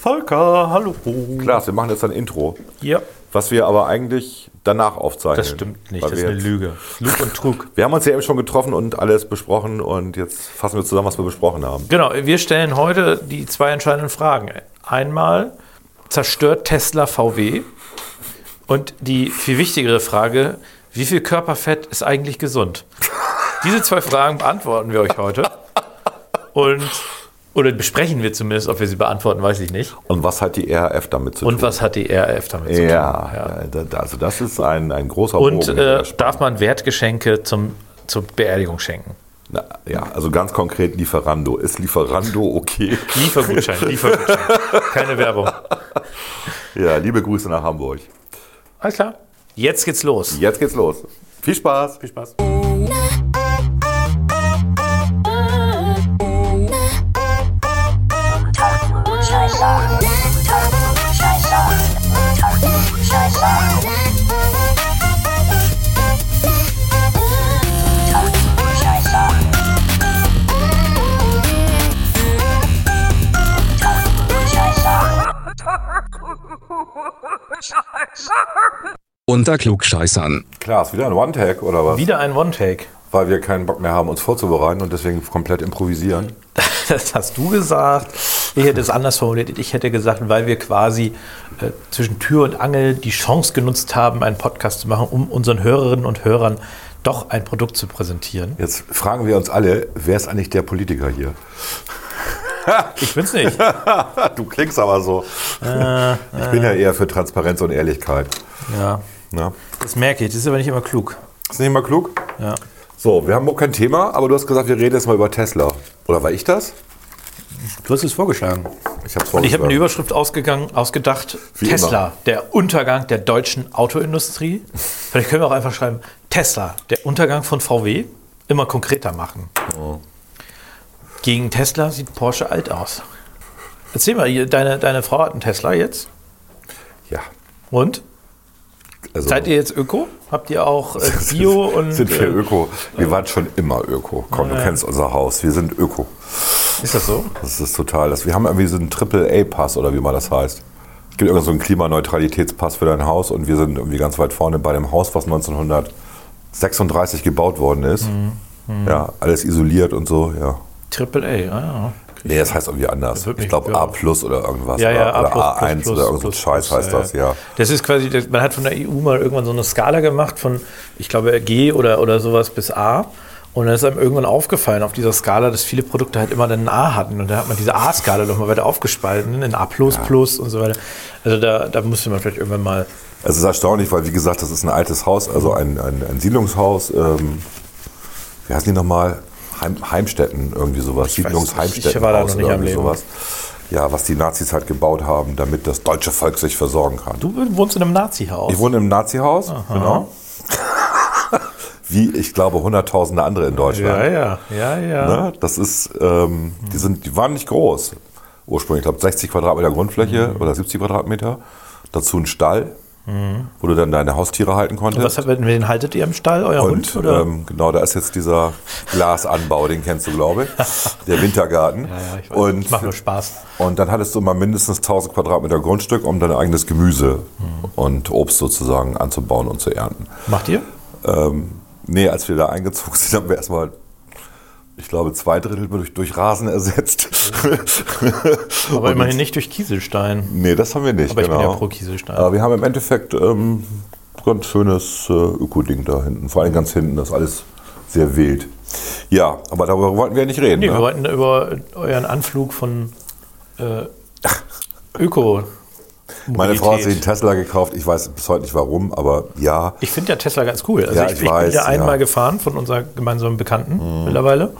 Volker, hallo. Klaas, wir machen jetzt ein Intro, Ja, was wir aber eigentlich danach aufzeichnen. das stimmt nicht. Das ist wir, eine Lüge. Lug und Trug. wir haben uns ja eben schon getroffen und alles besprochen und jetzt fassen wir zusammen, was wir besprochen haben. Genau, wir stellen heute die zwei entscheidenden Fragen. Einmal, zerstört Tesla VW? Und die viel wichtigere Frage, wie viel Körperfett ist eigentlich gesund? Diese zwei Fragen beantworten wir euch heute. Und, oder besprechen wir zumindest, ob wir sie beantworten, weiß ich nicht. Und was hat die RAF damit zu Und tun? was hat die RAF damit zu tun? ja, ja, da- also das ist ein, ein großer Und äh, darf man Wertgeschenke zum, zur Beerdigung schenken? Na, ja, also ganz konkret Lieferando. Ist Lieferando okay? Liefergutschein, Liefergutschein. Keine Werbung. Ja, liebe Grüße nach Hamburg. Alles klar. Jetzt geht's los. Jetzt geht's los. Viel Spaß. Viel Spaß. Unter Klugscheißern. Klaas, wieder ein One-Tag oder was? Wieder ein One-Take. Weil wir keinen Bock mehr haben, uns vorzubereiten und deswegen komplett improvisieren. Das hast du gesagt. Ich hätte es anders formuliert. Ich hätte gesagt, weil wir quasi äh, zwischen Tür und Angel die Chance genutzt haben, einen Podcast zu machen, um unseren Hörerinnen und Hörern doch ein Produkt zu präsentieren. Jetzt fragen wir uns alle, wer ist eigentlich der Politiker hier? Ich bin's nicht. Du klingst aber so. ich bin ja eher für Transparenz und Ehrlichkeit. Ja, Na? das merke ich. Das ist aber nicht immer klug. Ist nicht mal klug? Ja. So, wir haben auch kein Thema, aber du hast gesagt, wir reden jetzt mal über Tesla. Oder war ich das? Du hast es vorgeschlagen. Ich habe Und ich habe eine Überschrift ausgegangen, ausgedacht. Wie Tesla, immer. der Untergang der deutschen Autoindustrie. Vielleicht können wir auch einfach schreiben, Tesla, der Untergang von VW. Immer konkreter machen. Oh. Gegen Tesla sieht Porsche alt aus. Erzähl mal, deine, deine Frau hat einen Tesla jetzt. Ja. Und? Also Seid ihr jetzt Öko? Habt ihr auch äh, Bio und. sind wir äh, Öko? Wir waren schon immer Öko. Komm, du kennst unser Haus. Wir sind Öko. ist das so? Das ist total. Das, wir haben irgendwie so einen Triple-A-Pass oder wie man das heißt. Es gibt irgendeinen so einen Klimaneutralitätspass für dein Haus und wir sind irgendwie ganz weit vorne bei dem Haus, was 1936 gebaut worden ist. Mhm. Ja, alles isoliert und so, ja. Triple A, ah, ja. Nee, das heißt irgendwie anders. Ich glaube. A plus oder irgendwas. Ja, ja, oder, oder A++++, A1 oder irgend so ein Scheiß heißt das, ja. Das ist quasi, man hat von der EU mal irgendwann so eine Skala gemacht von, ich glaube, G oder, oder sowas bis A. Und dann ist einem irgendwann aufgefallen auf dieser Skala, dass viele Produkte halt immer dann ein A hatten. Und dann hat man diese A-Skala nochmal weiter aufgespalten in A und so weiter. Also da, da musste man vielleicht irgendwann mal. Es ist erstaunlich, weil wie gesagt, das ist ein altes Haus, also ein, ein, ein Siedlungshaus. Ähm, wie heißen die nochmal? Heim, Heimstätten, irgendwie sowas. Siedlungsheimstätten. Noch nicht am Leben. Ja, was die Nazis halt gebaut haben, damit das deutsche Volk sich versorgen kann. Du wohnst in einem Nazi-Haus. Ich wohne im Nazi-Haus, genau. Wie, ich glaube, hunderttausende andere in Deutschland. ja, ja, ja, ja. Ne? Das ist, ähm, die, sind, die waren nicht groß. Ursprünglich, ich glaube, 60 Quadratmeter Grundfläche Mhm. oder 70 Quadratmeter. Dazu ein Stall, wo du dann deine Haustiere halten konntest. Was, mit wen haltet ihr im Stall? Euer Und Hund? Oder? ähm, genau, da ist jetzt dieser Glasanbau, den kennst du, glaube ich. Der Wintergarten. ja, ja, ich weiß. und, Macht nur Spaß. und dann hattest du mal mindestens 1000 Quadratmeter Grundstück, um dein eigenes Gemüse Mhm. und Obst sozusagen anzubauen und zu ernten. Macht ihr? Ähm, nee, als wir da eingezogen sind, haben wir erstmal, ich glaube, zwei Drittel durch, durch Rasen ersetzt. Aber Und- immerhin nicht durch Kieselstein. Nee, das haben wir nicht. Aber ich bin genau. ja pro Kieselstein. Aber wir haben im Endeffekt ähm, ganz schönes äh, Öko-Ding da hinten. Vor allem ganz hinten, das ist alles sehr wild. Ja, aber darüber wollten wir ja nicht reden. Nee, ne? wir wollten über euren Anflug von äh, Öko. Meine Frau hat sich einen Mobilität. Tesla gekauft. Ich weiß bis heute nicht warum, aber ja. Ich finde ja Tesla ganz cool. Also Ja, ich, ich ich weiß, bin ja einmal. Mhm. gefahren von unserer gemeinsamen Bekannten mittlerweile.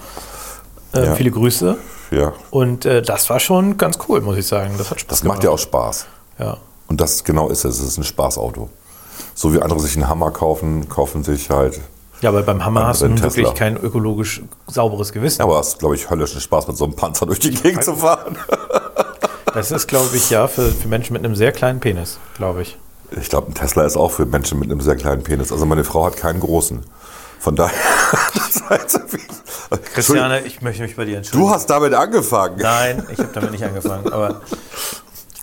Äh, Ja. Viele Grüße. ja. Und äh, das war schon ganz cool, muss ich sagen. Das hat Spaß Das gemacht. macht ja auch Spaß. Ja. Und das genau ist es. Es ist ein Spaßauto. So wie andere sich einen Hammer kaufen, kaufen sich halt. ja, aber beim Hammer hast du wirklich kein ökologisch sauberes Gewissen. Ja, aber es ist, glaube ich, höllischen Spaß, mit so einem Panzer durch die Gegend zu fahren. Das ist, glaube ich, ja, für, für Menschen mit einem sehr kleinen Penis, glaube ich. Ich glaube, ein Tesla ist auch für Menschen mit einem sehr kleinen Penis. Also meine Frau hat keinen großen. Von daher. heißt, Entschuldigung, Christiane, ich möchte mich bei dir entschuldigen. du hast damit angefangen. Nein, ich habe damit nicht angefangen. Aber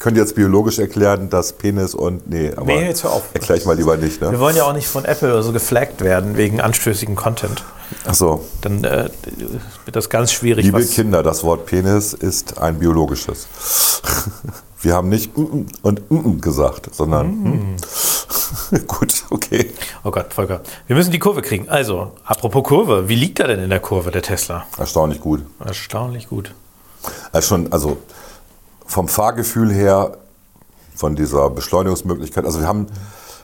könnte jetzt biologisch erklären, dass Penis und. Nee, aber Nee, jetzt hör auf. erkläre ich mal lieber nicht. Wir Ne? wollen ja auch nicht von Apple oder so geflaggt werden wegen anstößigen Content. Achso, Dann äh, wird das ganz schwierig. liebe Kinder, das Wort Penis ist ein biologisches. Wir haben nicht mm, mm und mm, mm gesagt, sondern. mm. Gut, okay. Oh Gott, Volker. Wir müssen die Kurve kriegen. Also, apropos Kurve, wie liegt er denn in der Kurve, der Tesla? Erstaunlich gut. Erstaunlich gut. Also schon, also vom Fahrgefühl her, von dieser Beschleunigungsmöglichkeit, also wir haben,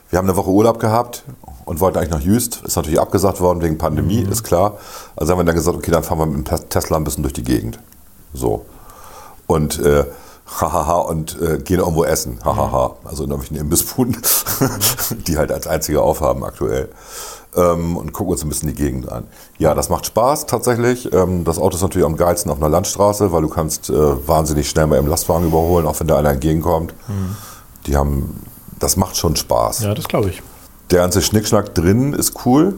wir haben eine Woche Urlaub gehabt und wollten eigentlich nach Jüst, ist natürlich abgesagt worden wegen Pandemie, ist klar. Also haben wir dann gesagt, okay, dann fahren wir mit dem Tesla ein bisschen durch die Gegend. So. Und äh, hahaha und äh, gehen irgendwo essen, hahaha. Also in irgendwelchen Imbissbuden, die halt als einzige aufhaben aktuell. Ähm, und gucken uns ein bisschen die Gegend an. Ja, das macht Spaß tatsächlich. Ähm, das Auto ist natürlich am geilsten auf einer Landstraße, weil du kannst äh, wahnsinnig schnell mal im Lastwagen überholen, auch wenn da einer entgegenkommt. Die haben, das macht schon Spaß. Ja, das glaube ich. Der ganze Schnickschnack drin ist cool.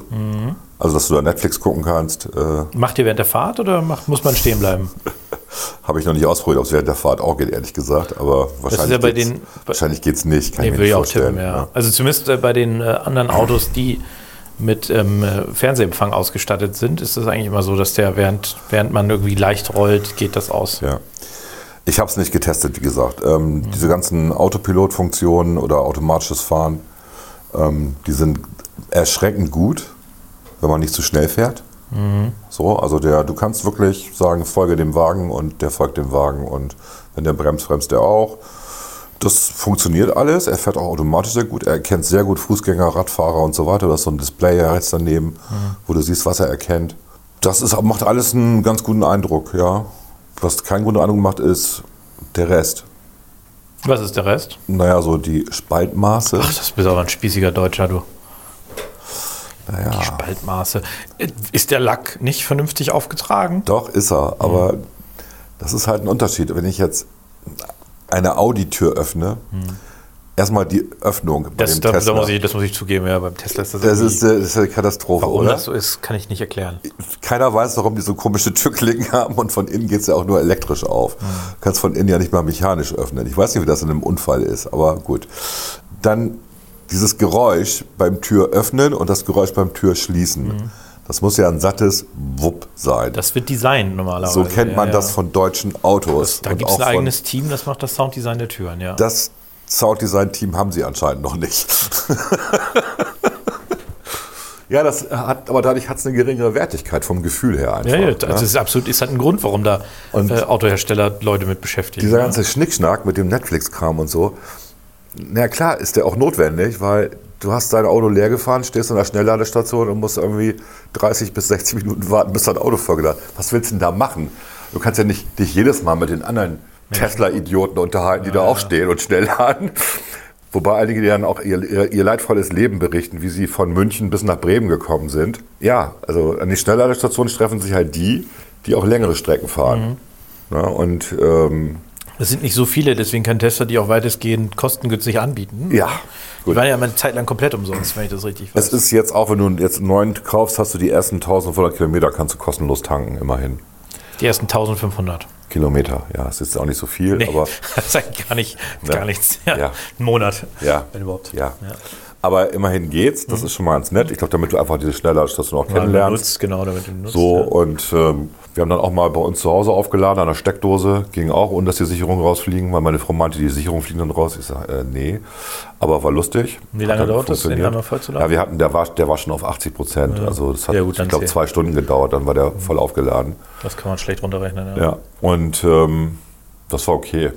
Also, dass du da Netflix gucken kannst, äh, Macht ihr während der Fahrt oder macht, muss man stehen bleiben? habe ich noch nicht ausprobiert, ob es während der Fahrt auch geht, ehrlich gesagt. Aber wahrscheinlich ja wahrscheinlich geht's nicht. Kann Nee, ich mir würde nicht ich auch vorstellen. tippen, ja. Also zumindest äh, bei den äh, anderen Autos, die mit ähm, äh, Fernsehempfang ausgestattet sind, ist es eigentlich immer so, dass der während, während man irgendwie leicht rollt, geht das aus. Ja. Ich habe es nicht getestet, wie gesagt. Ähm, Diese ganzen Autopilot-Funktionen oder automatisches Fahren, ähm, die sind erschreckend gut, wenn man nicht zu schnell fährt. So, also der, du kannst wirklich sagen, folge dem Wagen und der folgt dem Wagen und wenn der bremst, bremst der auch. Das funktioniert alles. Er fährt auch automatisch sehr gut. Er erkennt sehr gut Fußgänger, Radfahrer und so weiter. Da ist so ein Display rechts daneben, wo du siehst, was er erkennt. Das ist, macht alles einen ganz guten Eindruck, ja. Was keinen guten Eindruck macht, ist der Rest. Was ist der Rest? Naja, so die Spaltmaße. Ach, das bist aber ein spießiger Deutscher, du. naja, Spaltmaße. Äh, Ist der Lack nicht vernünftig aufgetragen? doch ist er. Aber das ist halt ein Unterschied. Wenn ich jetzt eine Audi-Tür öffne, erstmal die Öffnung bei Das, dem da, da Tesla. muss ich, das muss ich zugeben, ja, beim Tesla ist das, das, ist, das ist eine Katastrophe, Warum oder? das so ist, kann ich nicht erklären. Keiner weiß, warum die so komische Türklinken haben und von innen geht es ja auch nur elektrisch auf. Du kannst von innen ja nicht mal mechanisch öffnen. Ich weiß nicht, wie das in einem Unfall ist, aber gut. Dann dieses Geräusch beim Tür öffnen und das Geräusch beim Tür schließen. Das muss ja ein sattes Wupp sein. Das wird Design normalerweise. so kennt man ja, das ja. von deutschen Autos. Da Und gibt es ein eigenes Team, das macht das Sounddesign der Türen, ja. Das Sounddesign-Team haben sie anscheinend noch nicht. ja, das hat, aber dadurch hat es eine geringere Wertigkeit vom Gefühl her einfach. ja, ja, ne? also es ist absolut, ist halt ein Grund, warum da Und äh, Autohersteller Leute mit beschäftigen. Dieser ganze Schnickschnack mit dem Netflix-Kram und so, na klar, ist der auch notwendig, weil du hast dein Auto leer gefahren, stehst an der Schnellladestation und musst irgendwie 30 bis 60 Minuten warten, bis dein Auto vollgeladen Was willst du denn da machen? Du kannst ja nicht dich jedes Mal mit den anderen Tesla-Idioten unterhalten, die da auch stehen und schnell laden. Wobei einige die dann auch ihr, ihr, leidvolles Leben berichten, wie sie von München bis nach Bremen gekommen sind. Ja, also an die Schnellladestationen treffen sich halt die, die auch längere Strecken fahren. Ja, und ähm, Es sind nicht so viele, deswegen kann Tesla die auch weitestgehend kostengünstig anbieten. ja, Die gut. waren ja mal eine Zeit lang komplett umsonst, wenn ich das richtig weiß. Es ist jetzt auch, wenn du jetzt einen neuen kaufst, hast du die ersten 1500 Kilometer, kannst du kostenlos tanken, immerhin. die ersten 1500. Kilometer, ja, es ist auch nicht so viel, Nee, aber das ist eigentlich gar, nicht, Ja. gar nichts. Ja. Ja. Ein Monat, ja, wenn überhaupt. ja. Aber immerhin geht's, das ist schon mal ganz nett. Ich glaube, damit du einfach diese Schnellladestation auch Weil man kennenlernst. nutzt, genau, damit du nutzt. So, ja. und ähm, wir haben dann auch mal bei uns zu Hause aufgeladen an der Steckdose. Ging auch, ohne dass die Sicherungen rausfliegen, weil meine Frau meinte, die Sicherungen fliegen dann raus. Ich sage, äh, nee. Aber war lustig. Wie lange dauert das, den einmal vollzuladen? Ja, wir hatten, der war, der war schon auf 80 Prozent. Also das hat, Ja, gut, ich glaube, zwei Stunden gedauert, dann war der voll aufgeladen. Das kann man schlecht runterrechnen. Ja. Ja, und ähm, das war okay.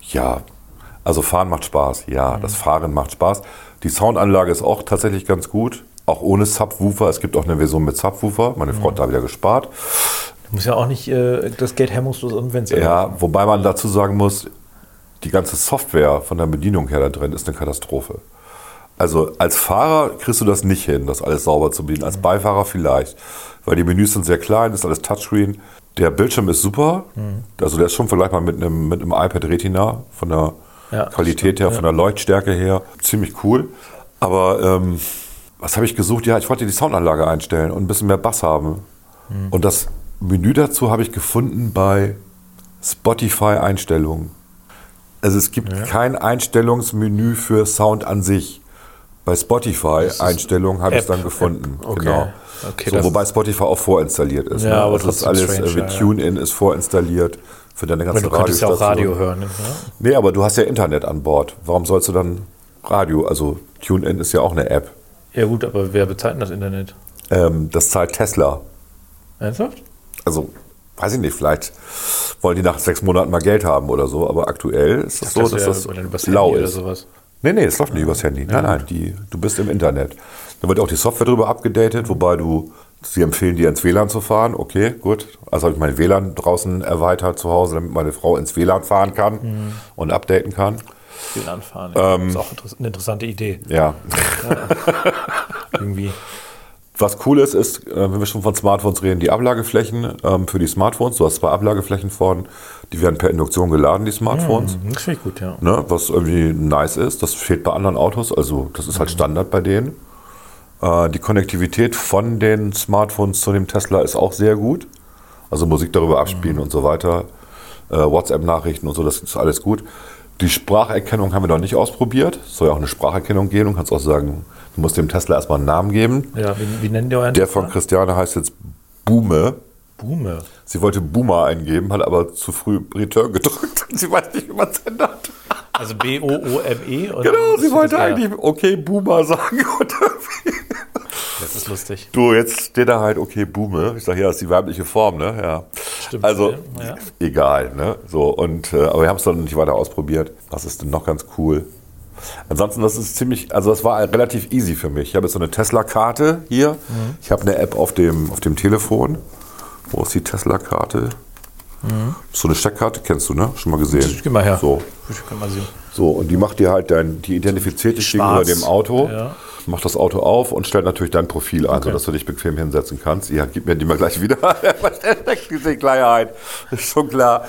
Ja, also Fahren macht Spaß. Ja, das Fahren macht Spaß. Die Soundanlage ist auch tatsächlich ganz gut. Auch ohne Subwoofer. Es gibt auch eine Version mit Subwoofer. Meine Frau hat da wieder gespart. Du musst ja auch nicht äh, das Geld hemmungslos anwenden. Ja, wobei man dazu sagen muss, die ganze Software von der Bedienung her da drin ist eine Katastrophe. Also als Fahrer kriegst du das nicht hin, das alles sauber zu bedienen. Als Beifahrer vielleicht, weil die Menüs sind sehr klein, ist alles Touchscreen. Der Bildschirm ist super, also der ist schon vergleichbar mit einem, mit einem iPad Retina von der Ja, Qualität her, von der Leuchtstärke her, ziemlich cool. Aber ähm, was habe ich gesucht? Ja, ich wollte die Soundanlage einstellen und ein bisschen mehr Bass haben. Und das Menü dazu habe ich gefunden bei Spotify-Einstellungen. Also es gibt kein Einstellungsmenü für Sound an sich. Bei Spotify Einstellungen habe ich es dann gefunden. Okay. Genau. Okay, so, wobei Spotify auch vorinstalliert ist. Ja, ne? aber also das ist trotzdem alles strange, äh, ja, ja. TuneIn ist vorinstalliert für deine Aber ganzen du könntest ja auch Radio hören. Ne? Nee, aber du hast ja Internet an Bord. Warum sollst du dann Radio? Also TuneIn ist ja auch eine App. Ja gut, aber wer bezahlt denn das Internet? Ähm, das zahlt Tesla. Ernsthaft? Also, weiß ich nicht, vielleicht wollen die nach sechs Monaten mal Geld haben oder so, aber aktuell ist es so, Das dass ja das über- übers lau Handy oder ist. sowas. Nee, nee, es läuft nicht übers Handy. Nein, nein, die, du bist im Internet. Da wird auch die Software drüber abgedatet, wobei du, sie empfehlen dir ins WLAN zu fahren. Okay, gut. Also habe ich mein WLAN draußen erweitert zu Hause, damit meine Frau ins WLAN fahren kann Mhm. und updaten kann. Viel anfahren. Ja. Ähm, ist auch eine interessante Idee. Ja. Irgendwie. Was cool ist, ist, äh, wenn wir schon von Smartphones reden, die Ablageflächen ähm, für die Smartphones. Du hast zwei Ablageflächen vorne, die werden per Induktion geladen, die Smartphones. Das finde ich gut, ja. ne, was irgendwie nice ist. Das fehlt bei anderen Autos, also das ist halt Standard bei denen. Äh, die Konnektivität von den Smartphones zu dem Tesla ist auch sehr gut. Also Musik darüber abspielen und so weiter. Äh, WhatsApp-Nachrichten und so, das ist alles gut. Die Spracherkennung haben wir noch nicht ausprobiert. Es soll ja auch eine Spracherkennung geben. Du kannst auch sagen, du musst dem Tesla erstmal einen Namen geben. Ja, wie, wie nennen die euren Der von Christiane heißt jetzt Bume. Boomer. Sie wollte Boomer eingeben, hat aber zu früh Return gedrückt. Sie weiß nicht, wie man es ändert. Also B-O-O-M-E. Genau, sie wollte eigentlich okay Boomer sagen. Und irgendwie- Das ist lustig. du, jetzt steht da halt okay Bume. Ich sage, ja, das ist die weibliche Form, ne? Ja. Stimmt, Also, ja. egal, ne? So, und, äh, aber wir haben es dann nicht weiter ausprobiert. Was ist denn noch ganz cool? Ansonsten, das ist ziemlich, also das war relativ easy für mich. Ich habe jetzt so eine Tesla-Karte hier. Mhm. Ich habe eine App auf dem, auf dem Telefon. Wo ist die Tesla-Karte? So eine Steckkarte kennst du, ne? Schon mal gesehen. Mhm. Geh mal her. So. Ich kann mal sehen. So, und die macht dir halt dein, die identifiziert dich gegenüber dem Auto, Ja. Macht das Auto auf und stellt natürlich dein Profil ein, sodass du dich bequem hinsetzen kannst. Ja, gib mir die mal gleich wieder. Diese Klarheit. Ist schon klar.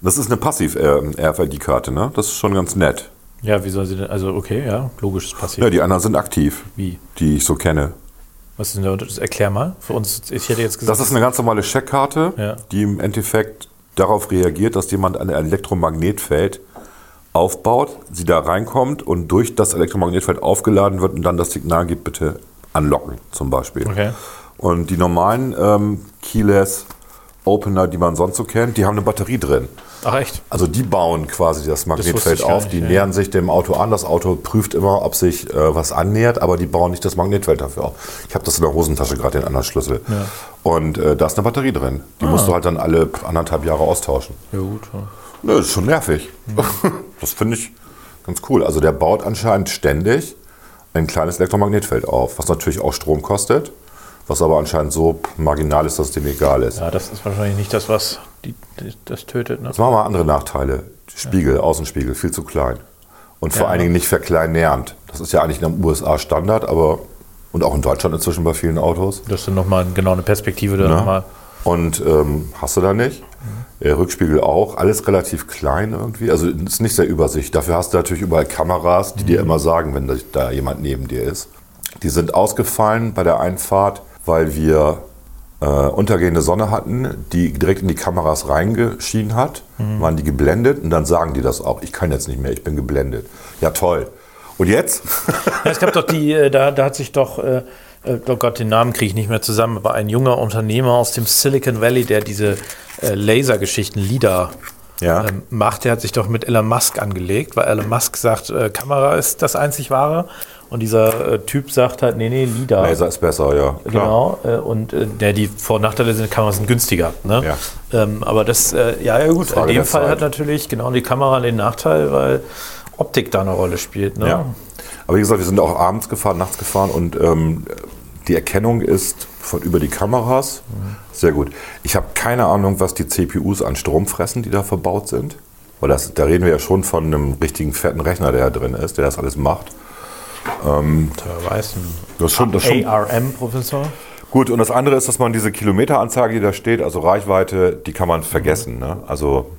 Das ist eine Passiv-RFID-Karte, ne? Das ist schon ganz nett. Ja, wie soll sie denn? Also, okay, ja, logisch, das passiert. Ja, die anderen sind aktiv, Wie? die ich so kenne. Was ist denn der Unterschied? Erklär mal. Für uns, ich hätte jetzt gesagt. Das ist eine ganz normale Checkkarte, Ja. die im Endeffekt darauf reagiert, dass jemand ein Elektromagnetfeld aufbaut, sie da reinkommt und durch das Elektromagnetfeld aufgeladen wird und dann das Signal gibt, bitte anlocken zum Beispiel. Okay. Und die normalen ähm, Keyless Opener, die man sonst so kennt, die haben eine Batterie drin. Ach, echt? Also die bauen quasi das Magnetfeld gar auf, nicht, die ja. nähern sich dem Auto an. Das Auto prüft immer, ob sich äh, was annähert, aber die bauen nicht das Magnetfeld dafür auf. Ich habe das in der Hosentasche gerade, den anderen Schlüssel. Und äh, da ist eine Batterie drin. Die Ah. musst du halt dann alle anderthalb Jahre austauschen. Ja, gut. Ja. Nö, das ist schon nervig. Mhm. Das finde ich ganz cool. Also der baut anscheinend ständig ein kleines Elektromagnetfeld auf, was natürlich auch Strom kostet, was aber anscheinend so marginal ist, dass es dem egal ist. ja, das ist wahrscheinlich nicht das, was die, die, das tötet. Ne? Jetzt machen wir mal andere Nachteile. Spiegel, Außenspiegel, viel zu klein. Und vor Ja. allen Dingen nicht verkleinernd. Das ist ja eigentlich in den USA Standard, aber und auch in Deutschland inzwischen bei vielen Autos. Das ist dann nochmal genau eine Perspektive. Da Ne? nochmal. Und ähm, hast du da nicht. Äh, Rückspiegel auch, alles relativ klein irgendwie. Also ist nicht sehr übersichtlich. Dafür hast du natürlich überall Kameras, die dir immer sagen, wenn da- jemand neben dir ist. Die sind ausgefallen bei der Einfahrt, weil wir äh, untergehende Sonne hatten, die direkt in die Kameras reingeschienen hat, waren die geblendet und dann sagen die das auch. Ich kann jetzt nicht mehr, ich bin geblendet. Ja, toll. Und jetzt? Ja, es gab doch die, äh, da, da hat sich doch, äh, oh Gott, den Namen kriege ich nicht mehr zusammen, aber ein junger Unternehmer aus dem Silicon Valley, der diese äh, Lasergeschichten, LIDAR, Ja. ähm, macht, der hat sich doch mit Elon Musk angelegt, weil Elon Musk sagt, äh, Kamera ist das einzig wahre. Und dieser äh, Typ sagt halt, nee, nee, LIDAR. Laser ist besser, ja. Genau, äh, und äh, der, die Vor- und Nachteile sind, Kameras sind günstiger. Ne? Ja. Ähm, aber das, äh, ja, ja gut, Frage in dem Fall Zeit. hat natürlich genau die Kamera den Nachteil, weil Optik da eine Rolle spielt. Ne? Ja. Aber wie gesagt, wir sind auch abends gefahren, nachts gefahren und ähm, die Erkennung ist von über die Kameras sehr gut. Ich habe keine Ahnung, was die CPUs an Strom fressen, die da verbaut sind. Weil das, da reden wir ja schon von einem richtigen fetten Rechner, der da drin ist, der das alles macht. Wer weiß, ein Das ist schon, das schon ARM-Professor. gut. Und das andere ist, dass man diese Kilometeranzeige, die da steht, also Reichweite, die kann man vergessen. Ne? Also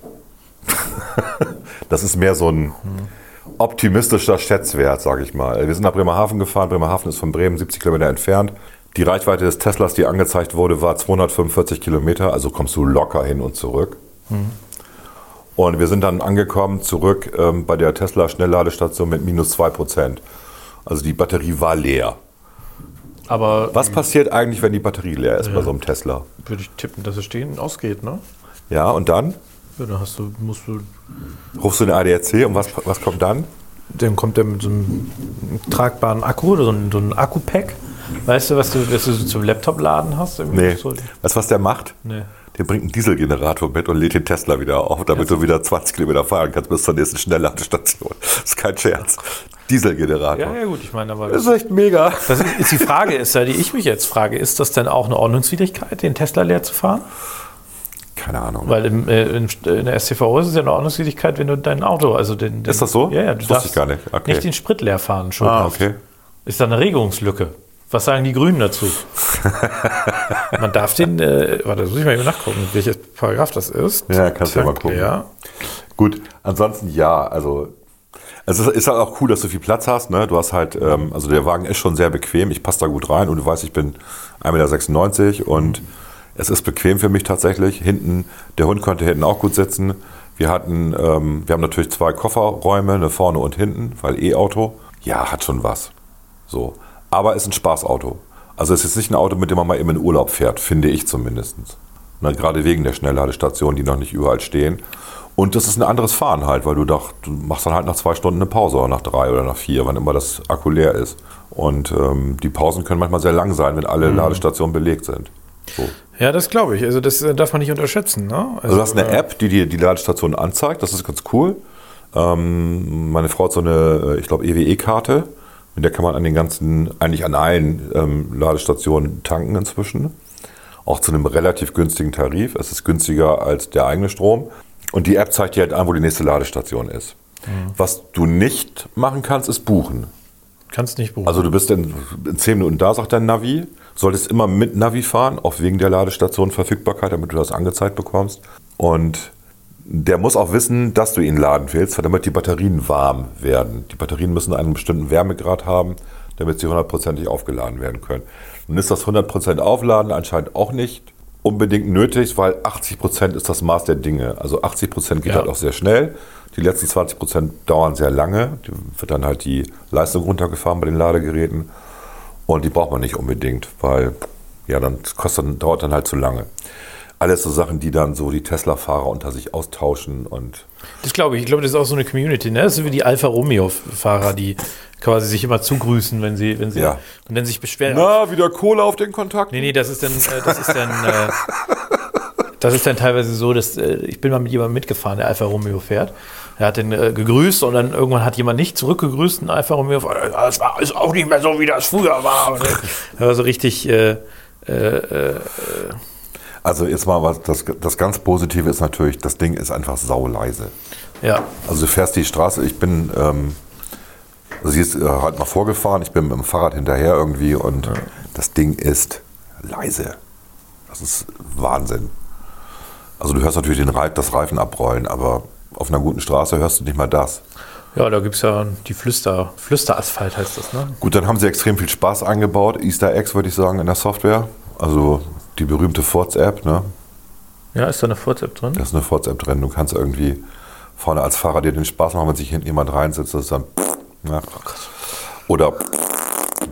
das ist mehr so ein optimistischer Schätzwert, sage ich mal. Wir sind nach Bremerhaven gefahren. Bremerhaven ist von Bremen 70 Kilometer entfernt. Die Reichweite des Teslas, die angezeigt wurde, war 245 Kilometer. Also kommst du locker hin und zurück. Und wir sind dann angekommen zurück ähm, bei der Tesla Schnellladestation mit minus 2%. Also die Batterie war leer. Aber Was passiert eigentlich, wenn die Batterie leer ist bei so einem Tesla? würde ich tippen, dass es stehen ausgeht, ne? Ja, und dann Ja, dann hast du, musst du, rufst du den ADAC und was, was kommt dann? dann kommt der mit so einem tragbaren Akku oder so ein, so ein Akku-Pack. Weißt du, was du, was du so zum Laptop laden hast? Nee. So, Weißt du, was der macht? nee. Der bringt einen Dieselgenerator mit und lädt den Tesla wieder auf, damit du wieder 20 Kilometer fahren kannst bis zur nächsten Schnellladestation. Das ist kein Scherz. Dieselgenerator. Ja, ja, gut, ich meine, aber. Das ist echt mega. Das ist, die Frage ist ja, die ich mich jetzt frage, ist das denn auch eine Ordnungswidrigkeit, den Tesla leer zu fahren? Keine Ahnung. Weil im, äh, in, in der STVO ist es ja eine Ordnungswidrigkeit, wenn du dein Auto, also den, den Ist das so? Ja, ja, du wusste darfst ich gar nicht. Okay. nicht den Sprit leer fahren, schon. Ah, okay. Ist da eine Regungslücke? Was sagen die Grünen dazu? Man darf den, äh, warte, muss ich mal eben nachgucken, welches Paragraph das ist. Ja, kannst du ja mal gucken. Ja. Gut, ansonsten ja, also es ist, ist halt auch cool, dass du viel Platz hast. Ne? Du hast halt, ähm, also der Wagen ist schon sehr bequem. Ich passe da gut rein und du weißt, ich bin 1,96 Meter und es ist bequem für mich tatsächlich. Hinten, der Hund konnte hinten auch gut sitzen. Wir hatten, ähm, wir haben natürlich zwei Kofferräume, eine vorne und hinten, weil E-Auto. Ja, hat schon was. So. Aber ist ein Spaßauto. Also es ist nicht ein Auto, mit dem man mal eben in Urlaub fährt, finde ich zumindest. Na, gerade wegen der Schnellladestationen, die noch nicht überall stehen. Und das ist ein anderes Fahren halt, weil du, doch, du machst dann halt nach zwei Stunden eine Pause oder nach drei oder nach vier, wann immer das Akku leer ist. Und ähm, die Pausen können manchmal sehr lang sein, wenn alle Ladestationen belegt sind. So. Ja, das glaube ich. Also das äh, darf man nicht unterschätzen. Ne? Also du hast eine äh, App, die dir die Ladestation anzeigt, das ist ganz cool. Ähm, meine Frau hat so eine, äh, ich glaube, EWE-Karte, mit der kann man an den ganzen, eigentlich an allen ähm, Ladestationen tanken inzwischen. Auch zu einem relativ günstigen Tarif. Es ist günstiger als der eigene Strom. Und die App zeigt dir halt an, wo die nächste Ladestation ist. Was du nicht machen kannst, ist buchen. Kannst nicht buchen. Also du bist in, in 10 Minuten da, sagt dein Navi. Solltest immer mit Navi fahren, auch wegen der Ladestation Verfügbarkeit, damit du das angezeigt bekommst. Und der muss auch wissen, dass du ihn laden willst, damit die Batterien warm werden. Die Batterien müssen einen bestimmten Wärmegrad haben, damit sie hundertprozentig aufgeladen werden können. Nun ist das 100% Aufladen anscheinend auch nicht unbedingt nötig, weil 80% ist das Maß der Dinge. Also 80% geht Ja. halt auch sehr schnell. Die letzten 20% dauern sehr lange. Die wird dann halt die Leistung runtergefahren bei den Ladegeräten. Und die braucht man nicht unbedingt, weil ja, dann kostet, dauert dann halt zu lange. Alles so Sachen, die dann so die Tesla-Fahrer unter sich austauschen und Das glaube ich. Ich glaube, das ist auch so eine Community. Ne? Das sind wie die Alfa Romeo-Fahrer, die quasi sich immer zugrüßen, wenn sie, wenn sie, Ja. und dann sich beschweren. Na, wieder Kohle auf den Kontakt? Nee, nee, das ist dann, äh, das ist dann, äh, das ist dann teilweise so, dass äh, ich bin mal mit jemandem mitgefahren, der Alfa Romeo fährt. Er hat den äh, gegrüßt und dann irgendwann hat jemand nicht zurückgegrüßt, ein Alfa Romeo. äh, Das war ist auch nicht mehr so, wie das früher war. Und er war so richtig, äh, Also jetzt mal was, das, das ganz Positive ist natürlich, das Ding ist einfach sauleise. ja, Also du fährst die Straße, ich bin, ähm, also sie ist äh, halt noch vorgefahren, ich bin mit dem Fahrrad hinterher irgendwie und das Ding ist leise. Das ist Wahnsinn. Also du hörst natürlich den Reif, das Reifen abrollen, aber auf einer guten Straße hörst du nicht mal das. ja, da gibt es ja die Flüster, Flüsterasphalt heißt das, ne? Gut, dann haben sie extrem viel Spaß eingebaut, Easter Eggs würde ich sagen in der Software. Also die berühmte Forts-App, ne? Ja, ist da eine Forts-App drin? Da ist eine Forts-App drin. Du kannst irgendwie vorne als Fahrer dir den Spaß machen, wenn sich hinten jemand reinsetzt, das ist dann. Ja. Oder du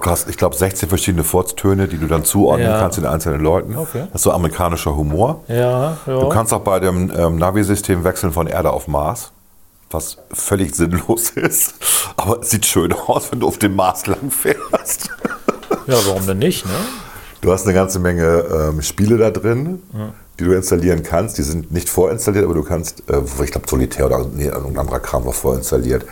hast, ich glaube, 16 verschiedene Forts-Töne, die du dann zuordnen Ja. kannst den einzelnen Leuten. Okay. Das ist so amerikanischer Humor. Ja, ja. Du kannst auch bei dem ähm, Navi-System wechseln von Erde auf Mars, was völlig sinnlos ist. Aber es sieht schön aus, wenn du auf dem Mars lang fährst. ja, warum denn nicht, ne? Du hast eine ganze Menge ähm, Spiele da drin, die du installieren kannst. Die sind nicht vorinstalliert, aber du kannst, äh, ich glaube Solitär oder nee, irgendein anderer Kram war vorinstalliert,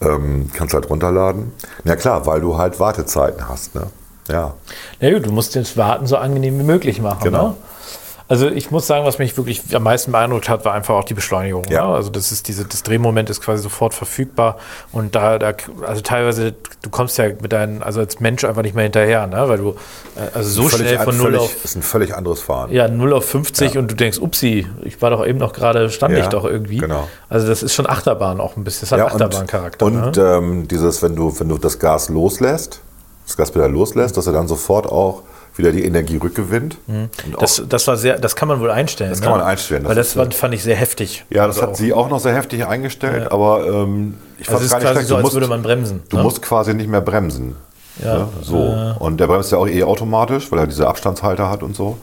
ähm, kannst halt runterladen. Ja klar, weil du halt Wartezeiten hast. Ne? Ja. Na gut, du musst das Warten so angenehm wie möglich machen. Genau. Ne? Also ich muss sagen, was mich wirklich am meisten beeindruckt hat, war einfach auch die Beschleunigung. Ja. Ne? Also das ist diese, das Drehmoment ist quasi sofort verfügbar und da, da, also teilweise, du kommst ja mit deinen, also als Mensch einfach nicht mehr hinterher, ne? weil du, äh, also so Völlig schnell von 0 völlig, auf, ist ein völlig anderes Fahren. ja, 0 auf 50 und du denkst, upsi, ich war doch eben noch gerade, stand Ja, ich doch irgendwie. genau. Also das ist schon Achterbahn auch ein bisschen, das hat Ja, Achterbahncharakter. Und, ne? ähm, dieses, wenn du, wenn du das Gas loslässt, das Gaspedal loslässt, dass er dann sofort auch wieder die Energie rückgewinnt. Auch, Das, das war sehr, das kann man wohl einstellen. Das kann man einstellen, das Weil das ist, fand, ich sehr heftig. ja, das Also hat sie auch noch sehr heftig eingestellt, aber ähm, ich Also fand es es gar nicht quasi schlecht. so, als musst, würde man bremsen. du ne? musst quasi nicht mehr bremsen. Ja, ne? So. Und der bremst ja auch eh automatisch, weil er diese Abstandshalter hat und so.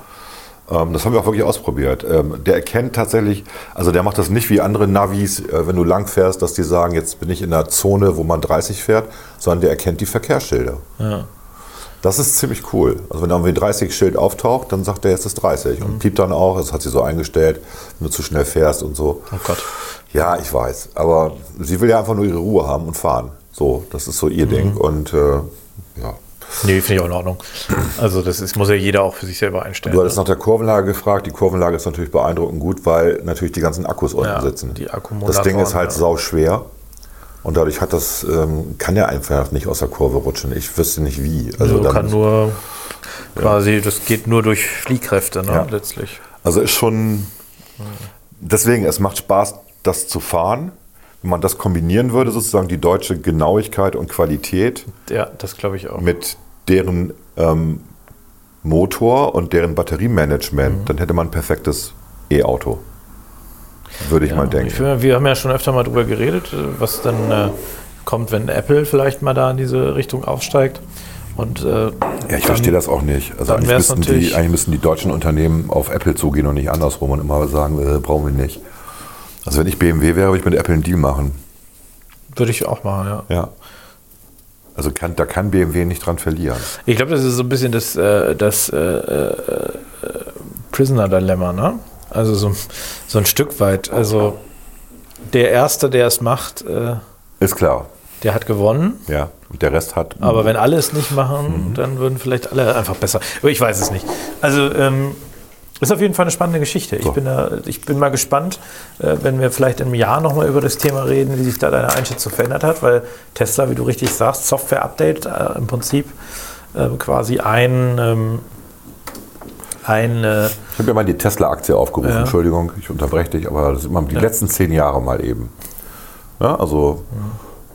Ähm, das haben wir auch wirklich ausprobiert. Ähm, der erkennt tatsächlich, also der macht das nicht wie andere Navis, äh, wenn du lang fährst, dass die sagen, jetzt bin ich in einer Zone, wo man 30 fährt, sondern der erkennt die Verkehrsschilder. Ja. Das ist ziemlich cool. Also wenn da irgendwie ein 30-Schild auftaucht, dann sagt er, jetzt ist 30. Mhm. Und piept dann auch, das hat sie so eingestellt, wenn du zu schnell fährst und so. Oh Gott. Ja, ich weiß. Aber sie will ja einfach nur ihre Ruhe haben und fahren. So, das ist so ihr Mhm. Ding. Und äh, ja. Nee, finde ich auch in Ordnung. Also das ist, muss ja jeder auch für sich selber einstellen. Du hattest ne? nach der Kurvenlage gefragt. Die Kurvenlage ist natürlich beeindruckend gut, weil natürlich die ganzen Akkus unten Ja, sitzen. die das Akkumulatoren, Ding ist halt ja. sau schwer. Und dadurch hat das, ähm, kann ja einfach nicht aus der Kurve rutschen. Ich wüsste nicht wie. Also, Also kann nur quasi, das geht nur durch Fliehkräfte, ne, Ja. letztlich. Also ist schon. Deswegen, es macht Spaß, das zu fahren. Wenn man das kombinieren würde, sozusagen die deutsche Genauigkeit und Qualität Ja, das glaube ich auch. mit deren ähm, Motor und deren Batteriemanagement, Mhm. dann hätte man ein perfektes E-Auto. Würde ich ja, mal Ich denken. finde, wir haben ja schon öfter mal drüber geredet, was dann äh, kommt, wenn Apple vielleicht mal da in diese Richtung aufsteigt. Und, äh, Ja, ich dann- verstehe das auch nicht. Also eigentlich müssten, die, eigentlich müssten die deutschen Unternehmen auf Apple zugehen und nicht andersrum und immer sagen, äh, brauchen wir nicht. Also wenn ich BMW wäre, würde ich mit Apple einen Deal machen. Würde ich auch machen, ja. Ja. Also kann, da kann BMW nicht dran verlieren. Ich glaube, das ist so ein bisschen das, äh, das äh, äh, Prisoner-Dilemma, ne? Also so, so ein Stück weit. Also der Erste, der es macht, äh, Ist klar. der hat gewonnen. Ja. Und der Rest hat. Aber wenn alle es nicht machen, Mhm. dann würden vielleicht alle einfach besser. Aber ich weiß es nicht. Also ähm, ist auf jeden Fall eine spannende Geschichte. Ich, So. bin, da, ich bin mal gespannt, äh, wenn wir vielleicht im Jahr nochmal über das Thema reden, wie sich da deine Einschätzung verändert hat, weil Tesla, wie du richtig sagst, Software-Update äh, im Prinzip äh, quasi ein, ähm, ein äh, Ich habe ja mal die Tesla-Aktie aufgerufen, Ja. Entschuldigung, ich unterbreche dich, aber das sind mal die letzten zehn Jahre mal eben. Ja, also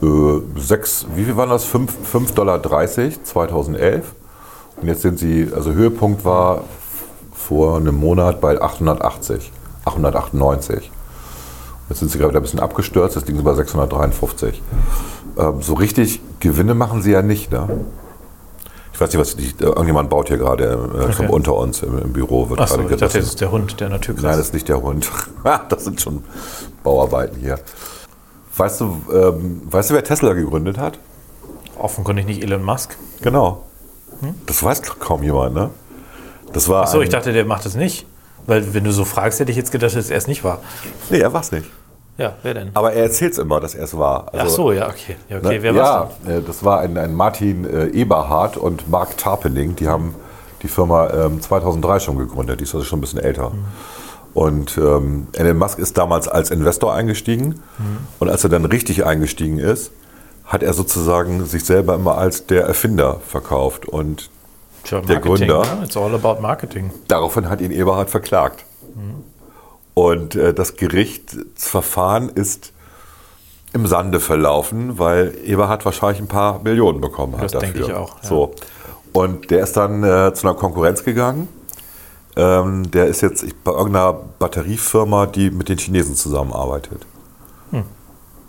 äh, sechs, wie viel waren das? 5,30 Dollar 2011. Und jetzt sind sie, also Höhepunkt war vor einem Monat bei 880, 898. Jetzt sind sie gerade wieder ein bisschen abgestürzt, jetzt liegen sie bei 653. Ähm, so richtig Gewinne machen sie ja nicht, ne? Ich weiß nicht, was die, irgendjemand baut hier gerade äh, Okay. unter uns im, im Büro. Wird Achso, gerade ich dachte, das ist der Hund, der an der Tür Nein, das ist nicht der Hund. das sind schon Bauarbeiten hier. Weißt du, ähm, weißt du, wer Tesla gegründet hat? Offenkundig nicht Elon Musk. Genau. Das weiß kaum jemand, ne? Das war. Achso, ein, ich dachte, der macht es nicht. Weil, wenn du so fragst, hätte ich jetzt gedacht, dass er es nicht war. Nee, er war es nicht. Ja, wer denn? Aber er erzählt es immer, dass er es war. Also, Ach so, ja, okay. Ja, okay. ne, Wer ja, äh, das war ein, ein Martin äh, Eberhard und Mark Tarpening. Die haben die Firma ähm, 2003 schon gegründet. Die ist also schon ein bisschen älter. Mhm. Und ähm, Elon Musk ist damals als Investor eingestiegen. Mhm. Und als er dann richtig eingestiegen ist, hat er sozusagen sich selber immer als der Erfinder verkauft. Und Tja, der Gründer. Ne? It's all about Marketing. Daraufhin hat ihn Eberhard verklagt. Und äh, das Gerichtsverfahren ist im Sande verlaufen, weil Eberhard wahrscheinlich ein paar Millionen bekommen hat Das dafür. denke ich auch, ja. So. Und der ist dann äh, zu einer Konkurrenz gegangen. Ähm, der ist jetzt bei irgendeiner Batteriefirma, die mit den Chinesen zusammenarbeitet.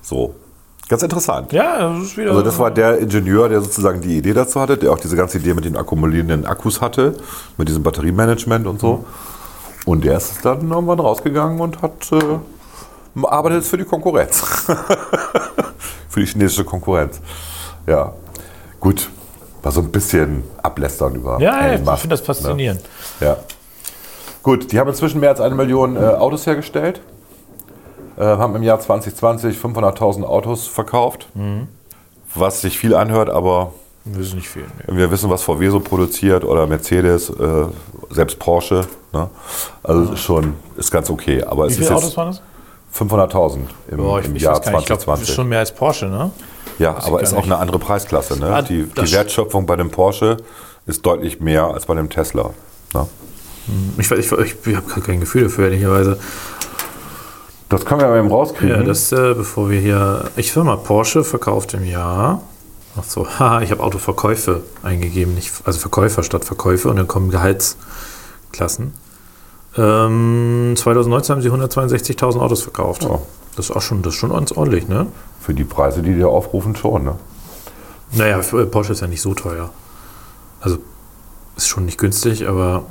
So. Ganz interessant. Hm. Ja, das ist wieder. Also das war der Ingenieur, der sozusagen die Idee dazu hatte, der auch diese ganze Idee mit den akkumulierenden Akkus hatte, mit diesem Batteriemanagement und so. Und der ist dann irgendwann rausgegangen und hat äh, arbeitet jetzt für die Konkurrenz. für die chinesische Konkurrenz. Ja. Gut. War so ein bisschen ablästern über ja, ja, Elon ich Musk, finde das faszinierend. Ne? Ja. Gut, die haben inzwischen mehr als eine Million äh, Autos hergestellt. Äh, haben im Jahr 2020 500.000 Autos verkauft. Mhm. Was sich viel anhört, aber Das ist nicht viel. Nee. wir wissen, was VW so produziert oder Mercedes, äh, selbst Porsche. Ne? Also es ist schon ist ganz okay. Aber Wie es viele ist Autos waren das? 500.000 im, Boah, ich, im ich Jahr weiß gar nicht. Ich glaube, 2020. schon mehr als Porsche, ne? ja, weiß aber ich ist auch nicht. eine andere Preisklasse. Ne? Ah, die, das- die Wertschöpfung bei dem Porsche ist deutlich mehr als bei dem Tesla. Ne? Ich, weiß- ich, ich, ich habe gar kein Gefühl dafür, ehrlicherweise. Das können wir aber eben rauskriegen. Ja, das, äh, bevor wir hier. Ich will mal, Porsche verkauft im Jahr. Ach so, haha, ich habe Autoverkäufe eingegeben, nicht, also Verkäufer statt Verkäufe und dann kommen Gehaltsklassen. Ähm, 2019 haben sie 162.000 Autos verkauft. Ja. Das ist auch schon, das schon ganz ordentlich, ne? Für die Preise, die die aufrufen, schon. Ne? Naja, für Porsche ist ja nicht so teuer. Also ist schon nicht günstig, aber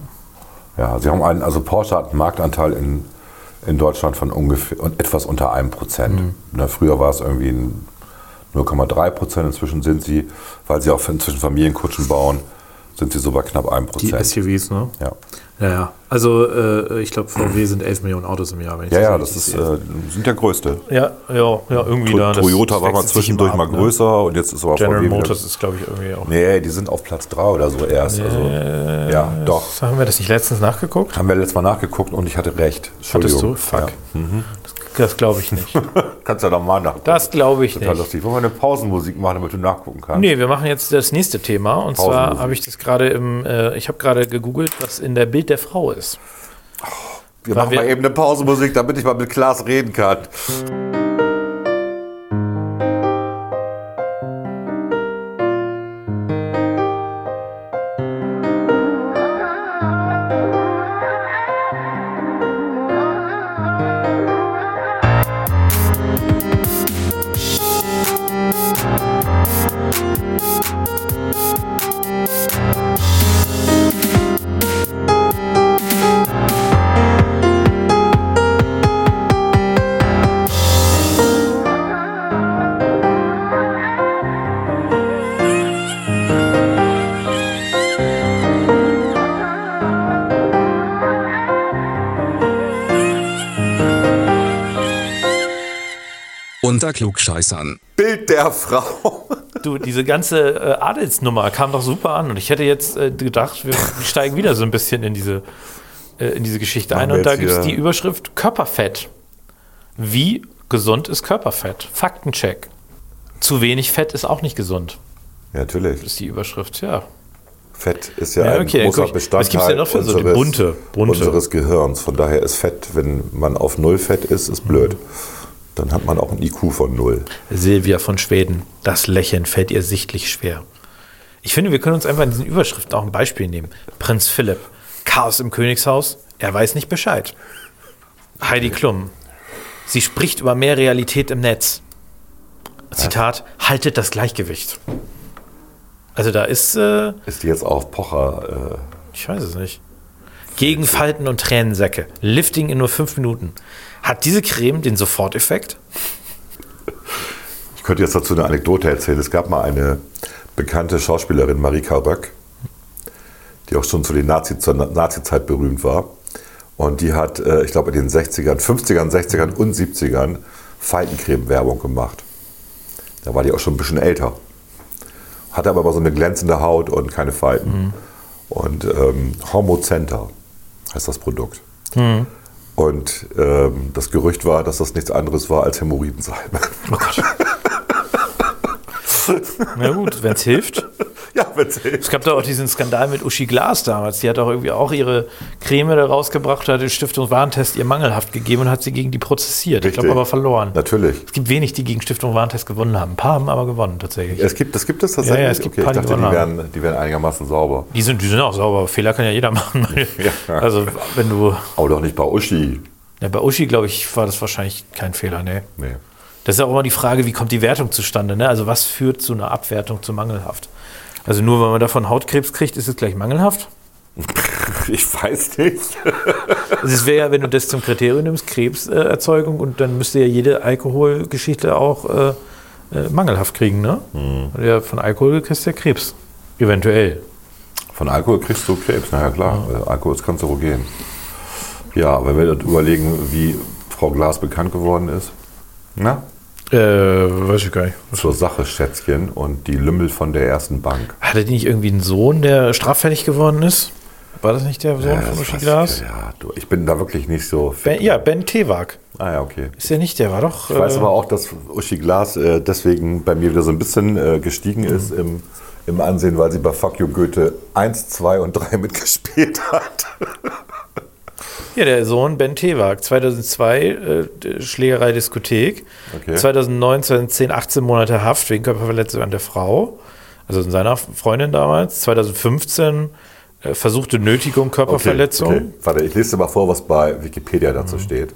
Ja, sie haben einen, also Porsche hat einen Marktanteil in, in Deutschland von ungefähr und etwas unter einem Prozent. Na, früher war es irgendwie ein 0,3 Prozent. Inzwischen sind sie, weil sie auch inzwischen Familienkutschen bauen, sind sie so bei knapp einem die Prozent. SUVs, ne? Ja, Ja, ja. Also äh, ich glaube, VW sind 11 Millionen Autos im Jahr. Wenn ich ja, ja, richtig das ist, äh, sind der größte. ja, ja, ja, irgendwie To da. das Toyota war mal zwischendurch immer mal ab, ne? größer und jetzt ist aber General VW Motors ist, glaube ich, irgendwie auch. Nee, die sind auf Platz 3 oder so erst. Also, ja, doch. Haben wir das nicht letztens nachgeguckt? Haben wir letztes Mal nachgeguckt und ich hatte recht. Hattest du? Fuck. Ja. Das, das glaube ich nicht. Kannst ja doch mal nachgucken. Das glaube ich Total nicht. lustig. Wollen wir eine Pausenmusik machen, damit du nachgucken kannst? Nee, wir machen jetzt das nächste Thema. Und zwar habe ich das gerade im, äh, ich habe gerade gegoogelt, was in der Bild der Frau ist. wir weil machen wir- mal eben eine Pausenmusik, damit ich mal mit Klaas reden kann. Klugscheißern. Bild der Frau. Du, diese ganze äh, Adelsnummer kam doch super an. Und ich hätte jetzt äh, gedacht, wir steigen wieder so ein bisschen in diese, äh, in diese Geschichte ein. Machen Und da gibt es die Überschrift Körperfett. Wie gesund ist Körperfett? Faktencheck. Zu wenig Fett ist auch nicht gesund. Ja, natürlich. ist die Überschrift, ja. Fett ist ja, Ja, ein okay, großer guck, was Bestandteil gibt's denn noch für so die unseres, bunte- bunte? unseres Gehirns. Von daher ist Fett, wenn man auf Null Fett ist, ist blöd. Dann hat man auch ein IQ von Null. Silvia von Schweden, das Lächeln fällt ihr sichtlich schwer. Ich finde, wir können uns einfach in diesen Überschriften auch ein Beispiel nehmen. Prinz Philipp, Chaos im Königshaus, er weiß nicht Bescheid. Heidi Klum, sie spricht über mehr Realität im Netz. Zitat, haltet das Gleichgewicht. Also da ist, äh, Ist die jetzt auf Pocher? ich weiß es nicht. Gegen Falten und Tränensäcke. Lifting in nur fünf Minuten. Hat diese Creme den Soforteffekt? Ich könnte jetzt dazu eine Anekdote erzählen. Es gab mal eine bekannte Schauspielerin, Marika Röck, die auch schon zu den Nazi, zur Na- Nazi-Zeit berühmt war. Und die hat, äh, ich glaube, in den 60ern, 50ern, 60ern und 70ern Faltencreme-Werbung gemacht. Da war die auch schon ein bisschen älter. Hatte aber so eine glänzende Haut und keine Falten. Und ähm, Hormocenter heißt das Produkt. Und ähm, das Gerücht war, dass das nichts anderes war als Hämorrhoidensalbe. Oh Gott. Na gut, wenn es hilft. ja, hilft. Es gab da auch diesen Skandal mit Uschi Glas damals. Die hat auch irgendwie auch ihre Creme da rausgebracht, hat den Stiftung Warentest ihr mangelhaft gegeben und hat sie gegen die prozessiert. Ich glaube Richtig. aber verloren. Natürlich. Es gibt wenig, die gegen Stiftung Warentest gewonnen haben. Ein paar haben aber gewonnen tatsächlich. Es gibt, das gibt es tatsächlich. Ja, ja, es gibt okay, ich paar, die dachte, die gewonnen wären, die wären einigermaßen sauber. Die sind, die sind auch sauber. Fehler kann ja jeder machen. Ja. Also wenn du. Aber doch nicht bei Uschi. Ja, bei Uschi, glaube ich, war das wahrscheinlich kein Fehler, ne? Nee. Das ist auch immer die Frage, wie kommt die Wertung zustande? Ne? Also was führt zu einer Abwertung zu mangelhaft? Also nur weil man davon Hautkrebs kriegt, ist es gleich mangelhaft? Ich weiß nicht. Also es wäre ja, wenn du das zum Kriterium nimmst, Krebserzeugung und dann müsste ja jede Alkoholgeschichte auch äh, äh, mangelhaft kriegen, ne? Weil ja, von Alkohol kriegst du ja Krebs. Eventuell. Von Alkohol kriegst du Krebs, na ja klar. weil Alkohol ist kanzerogen. Ja, aber wenn wir überlegen, wie Frau Glas bekannt geworden ist. Na? Äh, weiß ich gar nicht. Zur Sache, Schätzchen. Und die Lümmel von der ersten Bank. Hatte die nicht irgendwie einen Sohn, der straffällig geworden ist? War das nicht der Sohn Ja, von Uschi weiß Glas? ich, Ja, du, ich bin da wirklich nicht so. Ben, ja, Ben Tewak. Ah ja, okay. Ist der nicht, der war doch. Ich weiß äh, aber auch, dass Uschi Glas äh, deswegen bei mir wieder so ein bisschen äh, gestiegen ist im, im Ansehen, weil sie bei Fuck You Goethe 1, 2 und 3 mitgespielt hat. Ja, der Sohn Ben Tewak, 2002 äh, Schlägerei Diskothek, Okay. 2009, 2010 18 Monate Haft wegen Körperverletzung an der Frau, also an seiner Freundin damals, 2015 äh, versuchte Nötigung, Körperverletzung. Okay, okay. Warte, ich lese dir mal vor, was bei Wikipedia dazu Mhm. steht.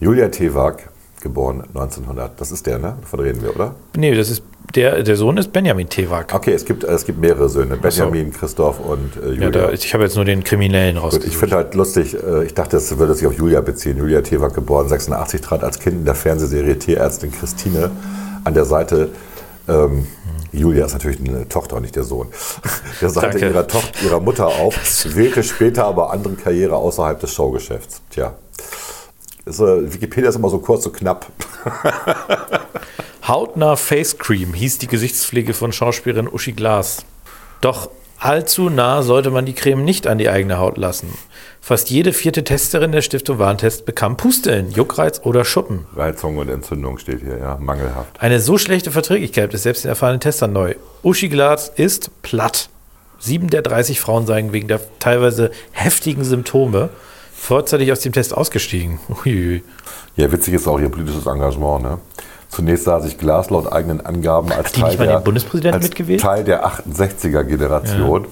Julia Tewak, geboren 1900. Das ist der, ne? Davon reden wir, oder? Nee, das ist der, der Sohn ist Benjamin Tewak. Okay, es gibt, es gibt mehrere Söhne. Benjamin, Christoph und äh, Julia. Ja, da, ich habe jetzt nur den Kriminellen Gut, rausgesucht. ich finde halt lustig, äh, ich dachte, es würde sich auf Julia beziehen. Julia Tewak, geboren 86, trat als Kind in der Fernsehserie Tierärztin Christine an der Seite. Ähm, Julia ist natürlich eine Tochter und nicht der Sohn. Der Danke. ihrer, Tochter, ihrer Mutter auf, wählte später aber andere Karriere außerhalb des Showgeschäfts. Tja. Äh, Wikipedia ist immer so kurz, so knapp. Hautnah Face Cream hieß die Gesichtspflege von Schauspielerin Uschi Glas. Doch allzu nah sollte man die Creme nicht an die eigene Haut lassen. Fast jede vierte Testerin der Stiftung Warentest bekam Pusteln, Juckreiz oder Schuppen. Reizung und Entzündung steht hier, ja, mangelhaft. Eine so schlechte Verträglichkeit ist selbst den erfahrenen Testern neu. Uschi Glas ist platt. Sieben der 30 Frauen seien wegen der teilweise heftigen Symptome vorzeitig aus dem Test ausgestiegen. Uiuiui. Ja, witzig ist auch ihr politisches Engagement. Ne? Zunächst sah sich Glas laut eigenen Angaben als, Teil der, als mitgewählt? Teil der 68er-Generation.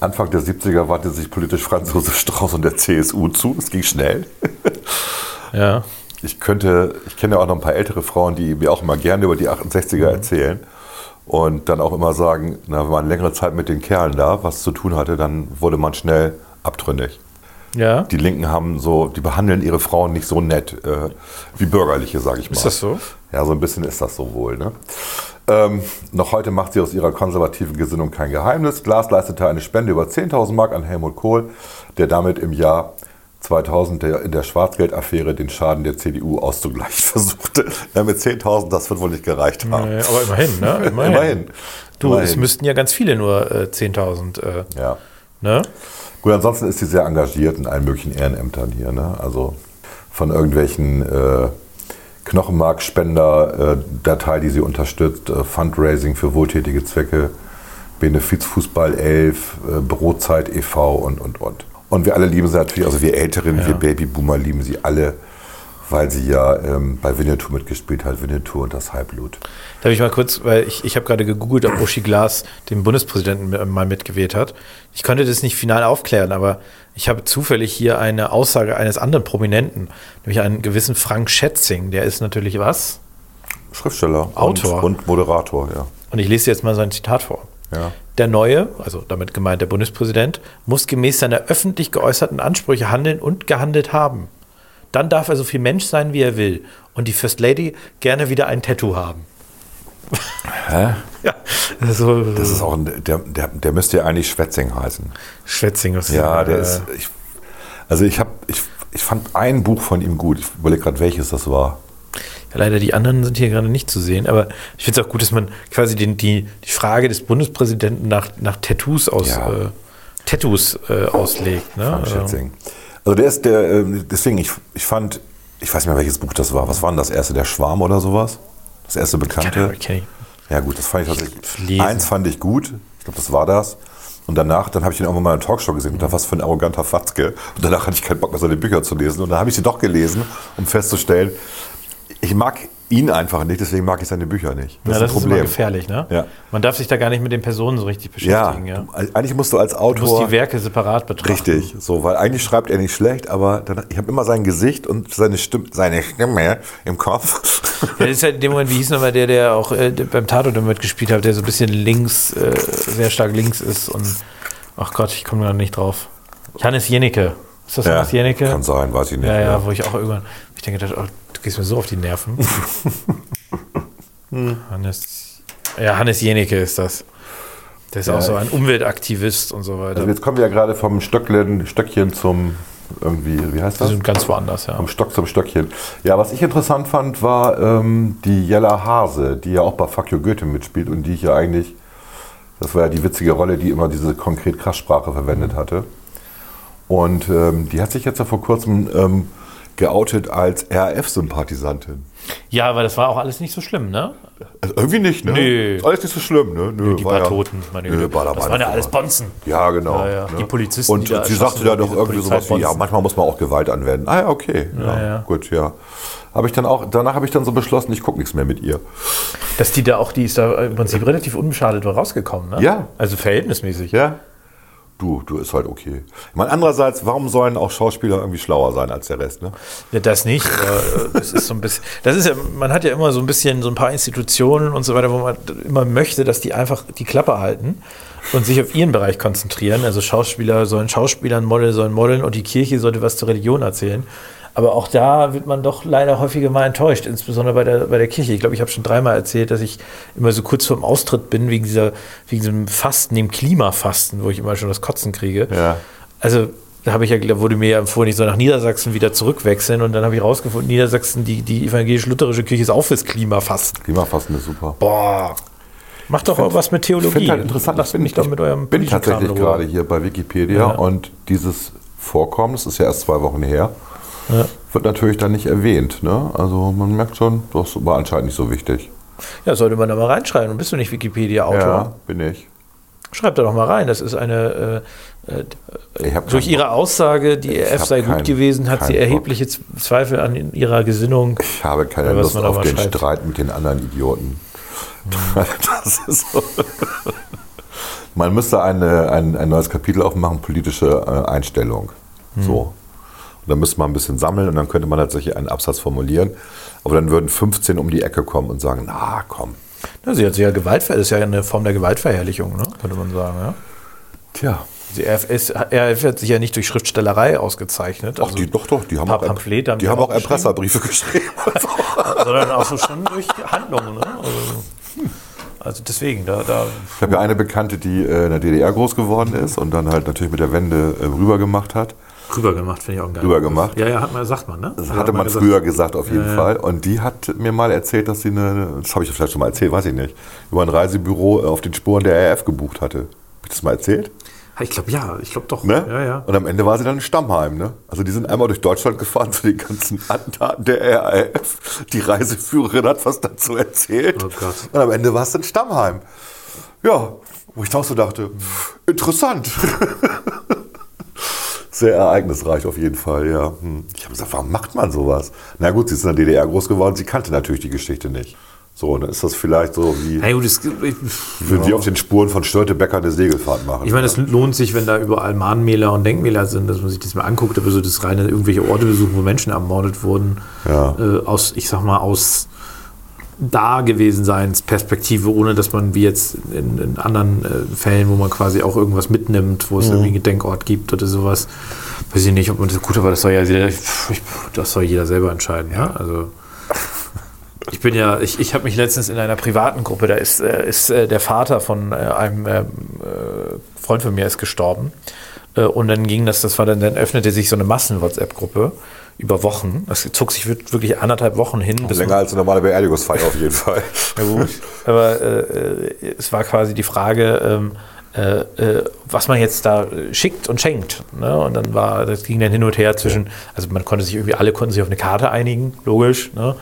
Anfang der 70er wandte sich politisch Franz Josef Strauß und der CSU zu. Es ging schnell. Ja. Ich könnte, ich kenne ja auch noch ein paar ältere Frauen, die mir auch immer gerne über die 68er erzählen und dann auch immer sagen, na, wenn man längere Zeit mit den Kerlen da was zu tun hatte, dann wurde man schnell abtrünnig. Ja. Die Linken haben so, die behandeln ihre Frauen nicht so nett äh, wie Bürgerliche, sage ich mal. Ist das so? Ja, so ein bisschen ist das so wohl. Ne? Ähm, noch heute macht sie aus ihrer konservativen Gesinnung kein Geheimnis. Glas leistete eine Spende über 10.000 Mark an Helmut Kohl, der damit im Jahr 2000 der, in der Schwarzgeldaffäre den Schaden der CDU auszugleichen versuchte. Ja, mit 10.000, das wird wohl nicht gereicht haben. Äh, aber immerhin, ne? Immerhin. Immerhin. Du, es Immerhin. müssten ja ganz viele nur äh, 10.000. Äh, Ja. Ne? Gut, ansonsten ist sie sehr engagiert in allen möglichen Ehrenämtern hier. Ne? Also von irgendwelchen äh, Knochenmarkspender-Datei, die sie unterstützt, äh, Fundraising für wohltätige Zwecke, Benefizfußball 11, äh, Brotzeit e.V. und, und, und. Und wir alle lieben sie natürlich, also wir Älteren, wir Babyboomer lieben sie alle, weil sie ja ähm, bei Winnetou mitgespielt hat, Winnetou und das Halbblut. Darf ich mal kurz, weil ich, ich habe gerade gegoogelt, ob Uschi Glas den Bundespräsidenten mi- mal mitgewählt hat. Ich konnte das nicht final aufklären, aber ich habe zufällig hier eine Aussage eines anderen Prominenten, nämlich einen gewissen Frank Schätzing. Der ist natürlich was? Schriftsteller Autor. Und, und Moderator, ja. Und ich lese jetzt mal sein Zitat vor. ja. Der neue, also damit gemeint der Bundespräsident, muss gemäß seiner öffentlich geäußerten Ansprüche handeln und gehandelt haben. Dann darf er so viel Mensch sein, wie er will. Und die First Lady gerne wieder ein Tattoo haben. Hä? Ja, so Das ist auch ein, der, der, der müsste ja eigentlich Schwätzing heißen. Schwätzing. Was Ja, der äh, ist. Ich, also ich habe, ich, ich fand ein Buch von ihm gut. Ich überlege gerade, welches das war. Ja, leider die anderen sind hier gerade nicht zu sehen, aber ich finde es auch gut, dass man quasi den, die, die Frage des Bundespräsidenten nach, nach Tattoos aus Ja. äh, Tattoos äh, auslegt. Ne? Frank Also, Schätzing. Also der ist der, äh, deswegen, ich, ich fand, ich weiß nicht mehr, welches Buch das war. Was war denn das erste? Der Schwarm oder sowas? Das erste bekannte? Ich. Ja, gut, das fand ich tatsächlich. lesen. Eins fand ich gut. Ich glaube, das war das. Und danach, dann habe ich ihn irgendwann mal in einer Talkshow gesehen. Und da was für ein arroganter Fatzke. Und danach hatte ich keinen Bock mehr, seine Bücher zu lesen. Und dann habe ich sie doch gelesen, um festzustellen, ich mag ihn einfach nicht, deswegen mag ich seine Bücher nicht. ja, das ist immer gefährlich. Ne? Ja. Man darf sich da gar nicht mit den Personen so richtig Ja, beschäftigen. Ja. du- eigentlich musst du als Du musst Autor. die Werke separat betrachten. Richtig, so, weil eigentlich schreibt er nicht schlecht, aber dann, ich habe immer sein Gesicht und seine Stimme, seine Stimme im Kopf. Ja, das ist halt in dem Moment, wie hieß nochmal der, der auch äh, beim Tatort mitgespielt hat, der so ein bisschen links, äh, sehr stark links ist und ach Gott, ich komme da nicht drauf. Hannes Jennecke. Ist das Hannes Jennecke? kann sein, weiß ich nicht. Ja, ja, wo ich auch irgendwann, ich denke, oh, du gehst mir so auf die Nerven. Hannes, ja, Hannes Jennecke ist das. Der ist Ja, auch so ein Umweltaktivist und so weiter. Also jetzt kommen wir ja gerade vom Stöckchen, Stöckchen zum irgendwie, wie heißt Die das? sind ganz woanders, ja. Vom Stock zum Stöckchen. Ja, was ich interessant fand, war ähm, die Jella Hase, die ja auch bei Fuck You Goethe mitspielt und die ich ja eigentlich, das war ja die witzige Rolle, die immer diese konkret Krasssprache verwendet hatte. Und ähm, die hat sich jetzt ja vor kurzem ähm, geoutet als RAF-Sympathisantin. Ja, aber das war auch alles nicht so schlimm, ne? Also irgendwie nicht, ne? Nee. Alles nicht so schlimm, ne? Nö, Die war paar ja- Toten, meine Nö, Güte. war da Das waren ja alles. Bonzen. Ja, genau. Ja, ja. ne? Die Polizisten, Und die sie sagte da doch irgendwie sowas wie, ja, manchmal muss man auch Gewalt anwenden. Ah ja, okay. Ja, ja. Gut, ja. Habe ich dann auch, danach habe ich dann so beschlossen, ich gucke nichts mehr mit ihr. Dass die da auch, die ist da im Prinzip relativ unbeschadet rausgekommen, ne? Ja. Also verhältnismäßig. Ja? Du, du ist halt okay. Ich meine, andererseits, warum sollen auch Schauspieler irgendwie schlauer sein als der Rest, ne? Ja, das nicht. äh, Das ist so ein bisschen. Das ist ja, man hat ja immer so ein bisschen so ein paar Institutionen und so weiter, wo man immer möchte, dass die einfach die Klappe halten und sich auf ihren Bereich konzentrieren. Also Schauspieler sollen Schauspielern, Model sollen modeln und die Kirche sollte was zur Religion erzählen. Aber auch da wird man doch leider häufiger mal enttäuscht, insbesondere bei der, bei der Kirche. Ich glaube, ich habe schon dreimal erzählt, dass ich immer so kurz vorm Austritt bin, wegen, dieser, wegen diesem Fasten, dem Klimafasten, wo ich immer schon das Kotzen kriege. Ja. Also da habe ich ja, da wurde mir ja empfohlen, ich soll nach Niedersachsen wieder zurückwechseln und dann habe ich rausgefunden, Niedersachsen, die, die evangelisch-lutherische Kirche ist auch fürs Klimafasten. Klimafasten ist super. Boah. Macht doch auch was mit Theologie. Ich finde halt interessant, Lasst ich bin, mich doch mit eurem bin tatsächlich gerade hier bei Wikipedia Ja. und dieses Vorkommen, das ist ja erst zwei Wochen her, Ja. wird natürlich dann nicht erwähnt. Ne? Also man merkt schon, das war anscheinend nicht so wichtig. Ja, sollte man da mal reinschreiben. Und bist du nicht Wikipedia-Autor? Ja, bin ich. Schreib da doch mal rein. Das ist eine, äh, äh, durch ihre Aussage, die EF sei gut keinen- gewesen, hat sie Bock. erhebliche Z- Zweifel an ihrer Gesinnung. Ich habe keine Lust auf den schreibt. Streit mit den anderen Idioten. Das ist so. Man müsste eine, ein, ein neues Kapitel aufmachen, politische äh, Einstellung. So. Und dann müsste man ein bisschen sammeln und dann könnte man tatsächlich einen Absatz formulieren. Aber dann würden 15 um die Ecke kommen und sagen, na komm. Ja, sie hat sich ja Gewaltver das ist ja eine Form der Gewaltverherrlichung, ne? könnte man sagen. Ja? Tja. Die RF, ist, RF hat sich ja nicht durch Schriftstellerei ausgezeichnet, Ach, die, doch, doch, die haben Also auch, Pamphlete haben die haben auch auch Erpresserbriefe geschrieben. sondern auch so schon durch Handlungen. Ne? Also, also deswegen, da, da Ich habe ja eine Bekannte, die äh, in der DDR groß geworden ist und dann halt natürlich mit der Wende äh, rüber gemacht hat. Rüber gemacht, finde ich auch geil. Rüber gemacht? Ja, ja, hat man, sagt man, ne? Das Hat hatte man gesagt. früher gesagt, auf jeden Ja. Fall. Und die hat mir mal erzählt, dass sie eine, das habe ich vielleicht schon mal erzählt, weiß ich nicht, über ein Reisebüro äh, auf den Spuren der RAF gebucht hatte. Habe ich das mal erzählt? Ich glaube, ja, ich glaube doch. Ne? Ja, ja. Und am Ende war sie dann in Stammheim. Ne? Also die sind einmal durch Deutschland gefahren zu den ganzen Attentaten der RAF. Die Reiseführerin hat was dazu erzählt. Oh Gott. Und am Ende war es in Stammheim. Ja, wo ich auch so dachte, interessant. Sehr ereignisreich auf jeden Fall, ja. Hm. Ich habe gesagt, warum macht man sowas? Na gut, sie ist in der DDR groß geworden, sie kannte natürlich die Geschichte nicht. So, und dann ist das vielleicht so wie, Hey, gut, das, ich, würden die auf den Spuren von Störtebecker eine Segelfahrt machen. ich meine, es lohnt sich, wenn da überall Mahnmäler und Denkmäler sind, dass man sich das mal anguckt, aber so das reine irgendwelche Orte besuchen, wo Menschen ermordet wurden, Ja. äh, aus, ich sag mal, aus da gewesen seins Perspektive, ohne dass man wie jetzt in, in anderen äh, Fällen, wo man quasi auch irgendwas mitnimmt, wo es irgendwie einen Gedenkort gibt oder sowas, weiß ich nicht, ob man das gut, aber das soll ja jeder, das soll jeder selber entscheiden, ja. Also ich bin ja, ich, ich habe mich letztens in einer privaten Gruppe, da ist, äh, ist äh, der Vater von äh, einem ähm, äh, Freund von mir ist gestorben. Äh, und dann ging das, das war dann, dann öffnete sich so eine Massen-WhatsApp-Gruppe über Wochen. Das zog sich wir- wirklich anderthalb Wochen hin. bis Länger als eine normale Beerdigungsfeier auf jeden Fall. ja, gut. Aber äh, es war quasi die Frage, ähm, äh, äh, was man jetzt da schickt und schenkt. Ne? Und dann war, das ging dann hin und her zwischen, also man konnte sich irgendwie, alle konnten sich auf eine Karte einigen, logisch. Ne?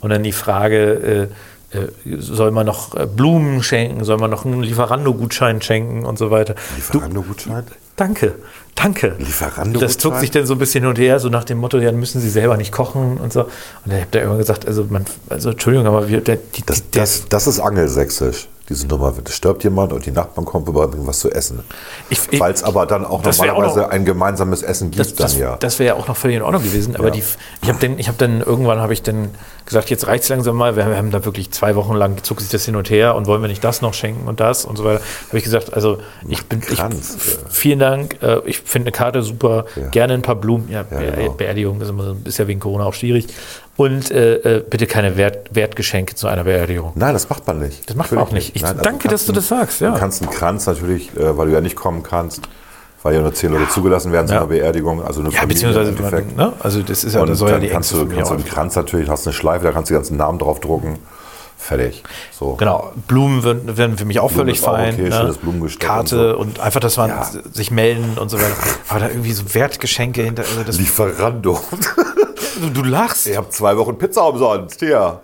Und dann die Frage, äh, äh, soll man noch äh, Blumen schenken, soll man noch einen Lieferando-Gutschein schenken und so weiter. Lieferando-Gutschein? Danke, danke. Lieferando-Gutschein? Das zog sich dann so ein bisschen hin und her, so nach dem Motto, ja, dann müssen Sie selber nicht kochen und so. Und dann habt ihr irgendwann gesagt, also, man, also Entschuldigung, aber wir, der, die, Das, der, das, das ist angelsächsisch, diese Nummer. Es stirbt jemand und die Nachbarn kommen vorbei bringen was zu essen. Weil es aber dann auch wär auch normalerweise noch- ein gemeinsames Essen gibt das, das, dann ja. das wäre ja auch noch völlig in Ordnung gewesen. Aber Ja. die, ich habe dann, ich habe dann irgendwann habe ich dann gesagt, jetzt reicht's langsam mal. Wir haben, wir haben da wirklich zwei Wochen lang zog sich das hin und her und wollen wir nicht das noch schenken und das und so weiter. Habe ich gesagt, also ich bin, ich, vielen Dank. Äh, ich finde eine Karte super. Ja. Gerne ein paar Blumen. Ja, Be genau. Beerdigung ist, immer, so- ist ja wegen Corona auch schwierig. Und äh, äh, bitte keine Wert, Wertgeschenke zu einer Beerdigung. Nein, das macht man nicht. Das macht man auch nicht. Ich danke, kannst dass du das sagst, ja. Du kannst einen Kranz natürlich, äh, weil du ja nicht kommen kannst, weil ja nur zehn Leute zugelassen werden zu Ja. einer Beerdigung, also eine Ja, Familie beziehungsweise, im Endeffekt. man, ne? also das ist ja, Und das soll ja die kannst du, kannst du einen Kranz natürlich, hast eine Schleife, da kannst du die ganzen Namen drauf drucken. Fertig. So. Genau, Blumen würden, wären für mich auch Blumen völlig fein. okay, ne? Karte und und, so. einfach, dass man Ja. sich melden und so weiter. Aber da irgendwie so Wertgeschenke hinter. Also das, Lieferando. Du, du lachst. Ich habe zwei Wochen Pizza umsonst. Hier.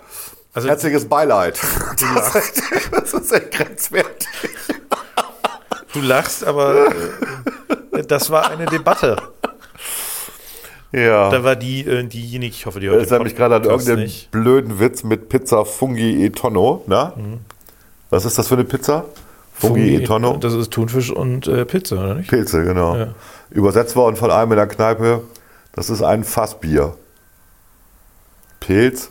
Also- Herzliches Beileid. Das, ist- das ist echt grenzwertig. Du lachst, aber äh, das war eine Debatte. Ja. Da war die, äh, diejenige, ich hoffe, die heute erinnere mich gerade an irgendeinen nicht. blöden Witz mit Pizza Fungi e Tonno. Na? Was ist das für eine Pizza? Fungi, e Tonno? Das ist Thunfisch und äh, Pizza, oder nicht? Pilze, genau. Ja. Übersetzt worden von einem in der Kneipe. Das ist ein Fassbier. Pilz?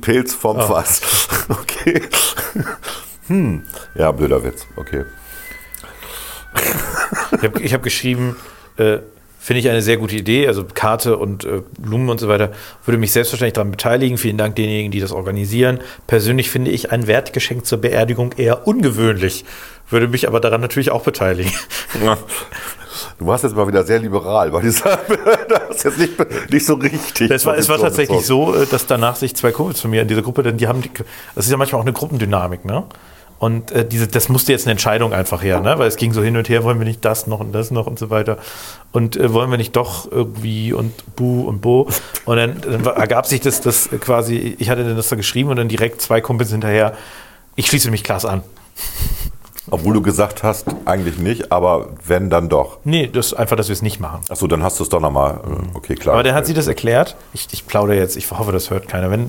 Pilz vom Ah. Fass. Okay. Hm. Ja, blöder Witz. Okay. Ich habe hab geschrieben, äh, finde ich eine sehr gute Idee, also Karte und äh, Blumen und so weiter, würde mich selbstverständlich daran beteiligen. Vielen Dank denjenigen, die das organisieren. Persönlich finde ich ein Wertgeschenk zur Beerdigung eher ungewöhnlich, würde mich aber daran natürlich auch beteiligen. Du warst jetzt mal wieder sehr liberal bei dieser. das ist jetzt nicht, nicht so richtig. Es war, es war tatsächlich so, äh, dass danach sich zwei Kumpels von mir in dieser Gruppe, denn die haben, die, das ist ja manchmal auch eine Gruppendynamik, ne? Und äh, diese, das musste jetzt eine Entscheidung einfach her, ne? Weil es ging so hin und her, wollen wir nicht das noch und das noch und so weiter. Und äh, wollen wir nicht doch irgendwie und Bu und Bo. Und dann, dann ergab sich das, das quasi, ich hatte dann das da geschrieben und dann direkt zwei Kumpels hinterher, ich schließe mich Klaas an. Obwohl du gesagt hast, eigentlich nicht, aber wenn, dann doch. Nee, das ist einfach, dass wir es nicht machen. Achso, dann hast du es doch nochmal. Okay, klar. Aber dann hat sie das erklärt. Ich, ich plaudere jetzt, ich hoffe, das hört keiner. Wenn,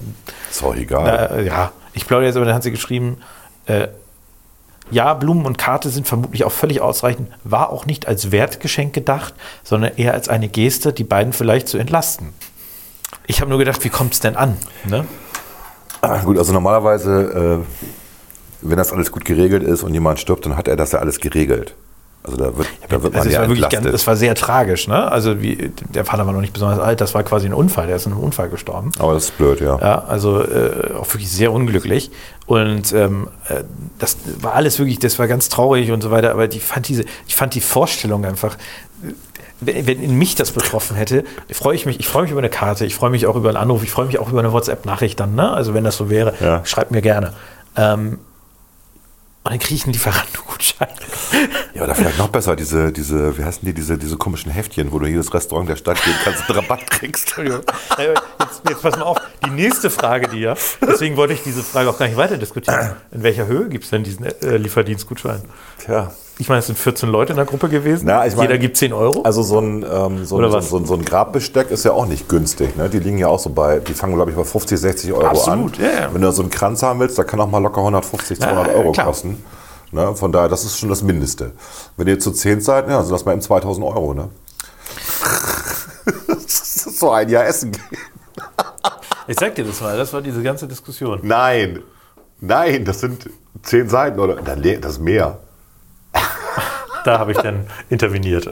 ist auch egal. Äh, ja, ich plaudere jetzt, aber dann hat sie geschrieben, äh, ja, Blumen und Karte sind vermutlich auch völlig ausreichend, war auch nicht als Wertgeschenk gedacht, sondern eher als eine Geste, die beiden vielleicht zu entlasten. Ich habe nur gedacht, wie kommt es denn an? Ne? Ah, Gut, also normalerweise, äh, wenn das alles gut geregelt ist und jemand stirbt, dann hat er das ja alles geregelt. Also da wird, da wird man Also es ja war wirklich entlastet. ganz, es war sehr tragisch. Ne? Also wie, der Vater war noch nicht besonders alt, das war quasi ein Unfall, der ist in einem Unfall gestorben. aber das ist blöd, ja. Ja, also äh, auch wirklich sehr unglücklich. Und ähm, äh, das war alles wirklich, das war ganz traurig und so weiter. Aber ich fand diese, ich fand die Vorstellung einfach, wenn, wenn in mich das betroffen hätte, freue ich mich, ich freue mich über eine Karte, ich freue mich auch über einen Anruf, ich freue mich auch über eine WhatsApp-Nachricht dann, ne? Also wenn das so wäre, Ja. schreibt mir gerne. Ähm, und dann kriege ich einen Lieferantengutschein. Ja, oder vielleicht noch besser, diese, diese, wie heißen die, diese, diese komischen Heftchen, wo du jedes Restaurant der Stadt gehen kannst und Rabatt kriegst. Jetzt, jetzt pass mal auf, die nächste Frage, die ja, deswegen wollte ich diese Frage auch gar nicht weiter diskutieren. In welcher Höhe gibt es denn diesen äh, Lieferdienstgutschein? Tja. Ich meine, es sind 14 Leute in der Gruppe gewesen. Na, ich meine- Jeder gibt 10 Euro. Also so ein, ähm, so, ein, so, ein- so ein Grabbesteck ist ja auch nicht günstig. Ne? Die liegen ja auch so bei, die fangen glaube ich bei 50, 60 Euro Absolut, an. ja, ja. Wenn du so einen Kranz haben willst, da kann auch mal locker 150, 200 Ja, Euro klar. kosten. Ne? Von daher, das ist schon das Mindeste. Wenn ihr zu 10 seid, ja, sind das mal eben 2000 Euro. Ne? das ist so ein Jahr Essen gehen. ich sag dir das mal, das war diese ganze Diskussion. Nein, nein, das sind 10 Seiten oder das ist mehr. Da habe ich dann interveniert.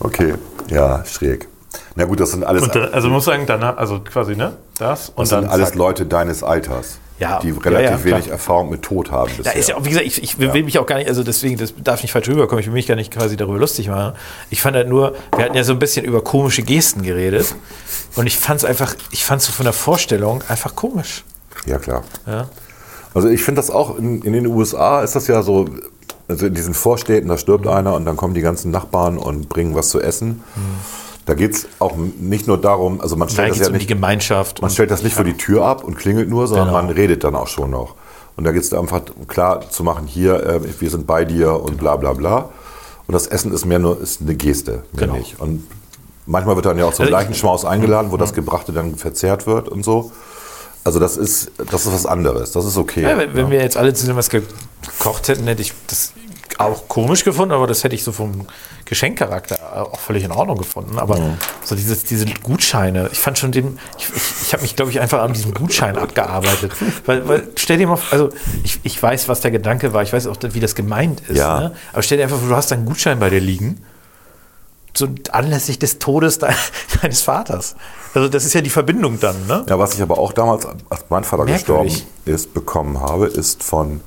Okay, ja, schräg. Na gut, das sind alles, Und dann, also muss sagen, danach, also quasi, ne? Das und das dann. sind alles zack. Leute deines Alters, Ja, die ja, relativ ja, klar. wenig Erfahrung mit Tod haben. Da bisher. ist ja auch, wie gesagt, ich, ich will mich auch gar nicht, also deswegen, das darf nicht falsch rüberkommen, ich will mich gar nicht quasi darüber lustig machen. Ich fand halt nur, wir hatten ja so ein bisschen über komische Gesten geredet und ich fand es einfach, ich fand es so von der Vorstellung einfach komisch. Ja, klar. Ja. Also ich finde das auch, in, in den USA ist das ja so, also in diesen Vorstädten, da stirbt einer und dann kommen die ganzen Nachbarn und bringen was zu essen. Da geht es auch nicht nur darum, also man Da stellt geht das ja um die nicht, Gemeinschaft. man stellt das nicht vor die Tür ab und klingelt nur, sondern Genau. man redet dann auch schon noch. Und da geht es einfach klar zu machen, hier, äh, wir sind bei dir und bla bla bla. Und das Essen ist mehr nur ist eine Geste, mehr Genau. nicht. Und manchmal wird dann ja auch zum Also ich- Leichenschmaus eingeladen, wo das Gebrachte dann verzehrt wird und so. Also das ist, das ist was anderes, das ist okay. Ja, wenn, wenn wir jetzt alle zusammen was gekocht hätten, hätte ich das auch komisch gefunden, aber das hätte ich so vom Geschenkcharakter auch völlig in Ordnung gefunden. Aber so dieses, diese Gutscheine, ich fand schon den, ich, ich, ich habe mich, glaube ich, einfach an diesem Gutschein abgearbeitet. Weil, weil stell dir mal, also ich, ich weiß, was der Gedanke war, ich weiß auch, wie das gemeint ist. Ja. Ne? Aber stell dir einfach vor, du hast einen Gutschein bei dir liegen, so anlässlich des Todes de deines Vaters. Also das ist ja die Verbindung dann, ne? Ja, was ich aber auch damals, als mein Vater gestorben Merkwürdig. ist, bekommen habe, ist von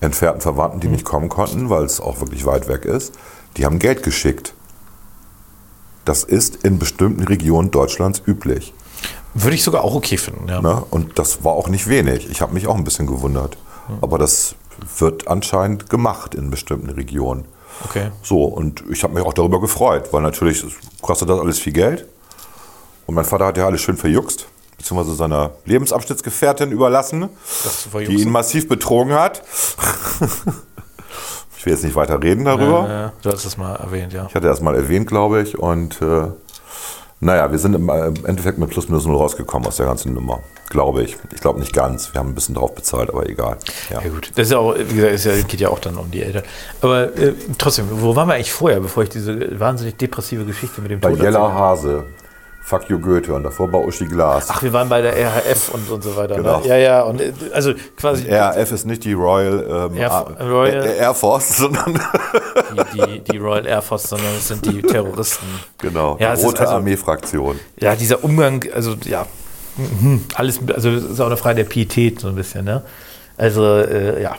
entfernten Verwandten, die nicht kommen konnten, weil es auch wirklich weit weg ist. Die haben Geld geschickt. Das ist in bestimmten Regionen Deutschlands üblich. Würde ich sogar auch okay finden, ja. Ne? Und das war auch nicht wenig. Ich habe mich auch ein bisschen gewundert. Aber das wird anscheinend gemacht in bestimmten Regionen. Okay. So, und ich habe mich auch darüber gefreut, weil natürlich kostet das alles viel Geld. Und mein Vater hat ja alles schön verjuckst, beziehungsweise seiner Lebensabschnittsgefährtin überlassen, die ihn massiv betrogen hat. ich will jetzt nicht weiter reden darüber. Ja, ja, du hast es mal erwähnt, ja. Ich hatte das mal erwähnt, glaube ich. Und äh, naja, wir sind im äh, Endeffekt mit plus minus null rausgekommen aus der ganzen Nummer. Glaube ich. Ich glaube nicht ganz. Wir haben ein bisschen drauf bezahlt, aber egal. Ja. Ja gut, das ist ja auch, wie gesagt, ja, geht ja auch dann um die Eltern. Aber äh, trotzdem, wo waren wir eigentlich vorher, bevor ich diese wahnsinnig depressive Geschichte mit dem Bei Tod Jella? Hase, Fuck you Goethe und davor bei Uschi Glas. Ach, wir waren bei der RHF und, und so weiter. Genau. Ne? Ja, ja, und also quasi RAF ist nicht die Royal, ähm, Air- Royal- Air, Force, sondern die, die, die Royal Air Force, sondern es sind die Terroristen. genau, Ja, die Rote also- Armee-Fraktion. Ja, dieser Umgang, also ja, mhm, alles, also es ist auch eine Frage der Pietät so ein bisschen, ne? Also, äh, ja.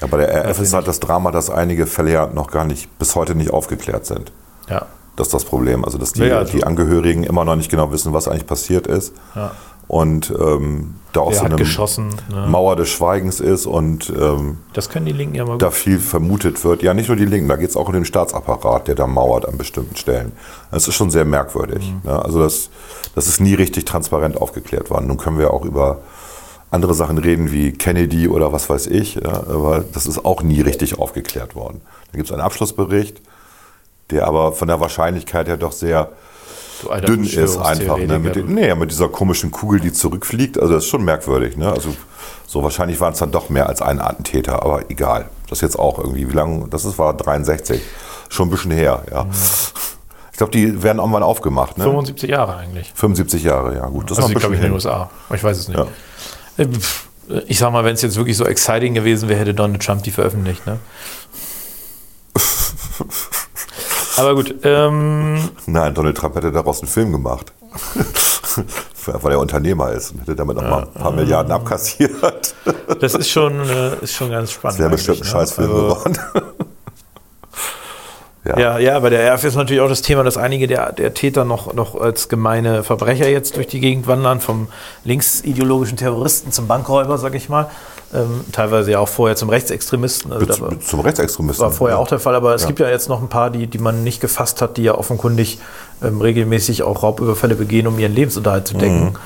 Ja, bei der RAF ist halt das Drama, dass einige Fälle ja noch gar nicht, bis heute nicht aufgeklärt sind. Ja. Das ist das Problem. Also, dass die, Ja, also- die Angehörigen immer noch nicht genau wissen, was eigentlich passiert ist. Ja. Und ähm, da auch Wer so eine? Ne? Mauer des Schweigens ist und ähm, Das können die Linken ja mal da viel vermutet wird. Ja, nicht nur die Linken, da geht es auch um den Staatsapparat, der da mauert an bestimmten Stellen. Das ist schon sehr merkwürdig. Mhm. Ne? Also das, das ist nie richtig transparent aufgeklärt worden. Nun können wir auch über andere Sachen reden wie Kennedy oder was weiß ich, ja, aber das ist auch nie richtig aufgeklärt worden. Da gibt es einen Abschlussbericht, der aber von der Wahrscheinlichkeit her doch sehr alter dünn ist einfach. Ne? Mit, den- nee, mit dieser komischen Kugel, die zurückfliegt. Also das ist schon merkwürdig. Ne? Also so wahrscheinlich waren es dann doch mehr als ein Attentäter, aber egal. Das jetzt auch irgendwie, wie lange, das ist, war 63. Schon ein bisschen her, ja. Ich glaube, die werden irgendwann aufgemacht. Ne? 75 Jahre eigentlich. 75 Jahre, ja gut. Das Also, ist glaube ich, in den. USA. Ich weiß es nicht. Ja. Äh, Ich sag mal, wenn es jetzt wirklich so exciting gewesen wäre, hätte Donald Trump die veröffentlicht, ne? Aber gut, ähm, Nein, Donald Trump hätte daraus einen Film gemacht. Weil er Unternehmer ist und hätte damit noch mal ein paar Milliarden abkassiert. das ist schon, äh, ist schon ganz spannend. Das wäre bestimmt ein ne? Scheißfilm Also, geworden. Ja. Ja, ja, bei der RF ist natürlich auch das Thema, dass einige der, der Täter noch, noch als gemeine Verbrecher jetzt durch die Gegend wandern, vom linksideologischen Terroristen zum Bankräuber, sag ich mal. Ähm, teilweise ja auch vorher zum Rechtsextremisten. Also war- Zum- Rechtsextremisten. war vorher ja. auch der Fall, aber es Ja. gibt ja jetzt noch ein paar, die, die man nicht gefasst hat, die ja offenkundig ähm, regelmäßig auch Raubüberfälle begehen, um ihren Lebensunterhalt zu decken. Äh,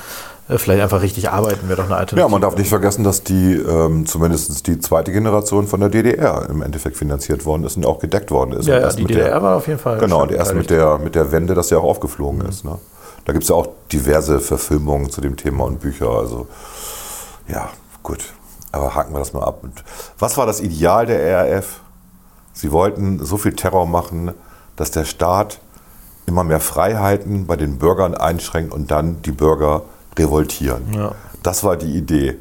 vielleicht einfach richtig arbeiten wäre doch eine Alternative. Mhm. Ja, man darf nicht vergessen, dass die ähm, zumindest die zweite Generation von der DDR im Endeffekt finanziert worden ist und auch gedeckt worden ist. Ja, ja, die mit DDR der, war auf jeden Fall. Genau, und erst mit der, mit der Wende, dass ja auch aufgeflogen ist. Ne? Da gibt es ja auch diverse Verfilmungen zu dem Thema und Bücher. Also ja, gut. Aber haken wir das mal ab. Und was war das Ideal der RAF? Sie wollten so viel Terror machen, dass der Staat immer mehr Freiheiten bei den Bürgern einschränkt und dann die Bürger revoltieren. Ja. Das war die Idee.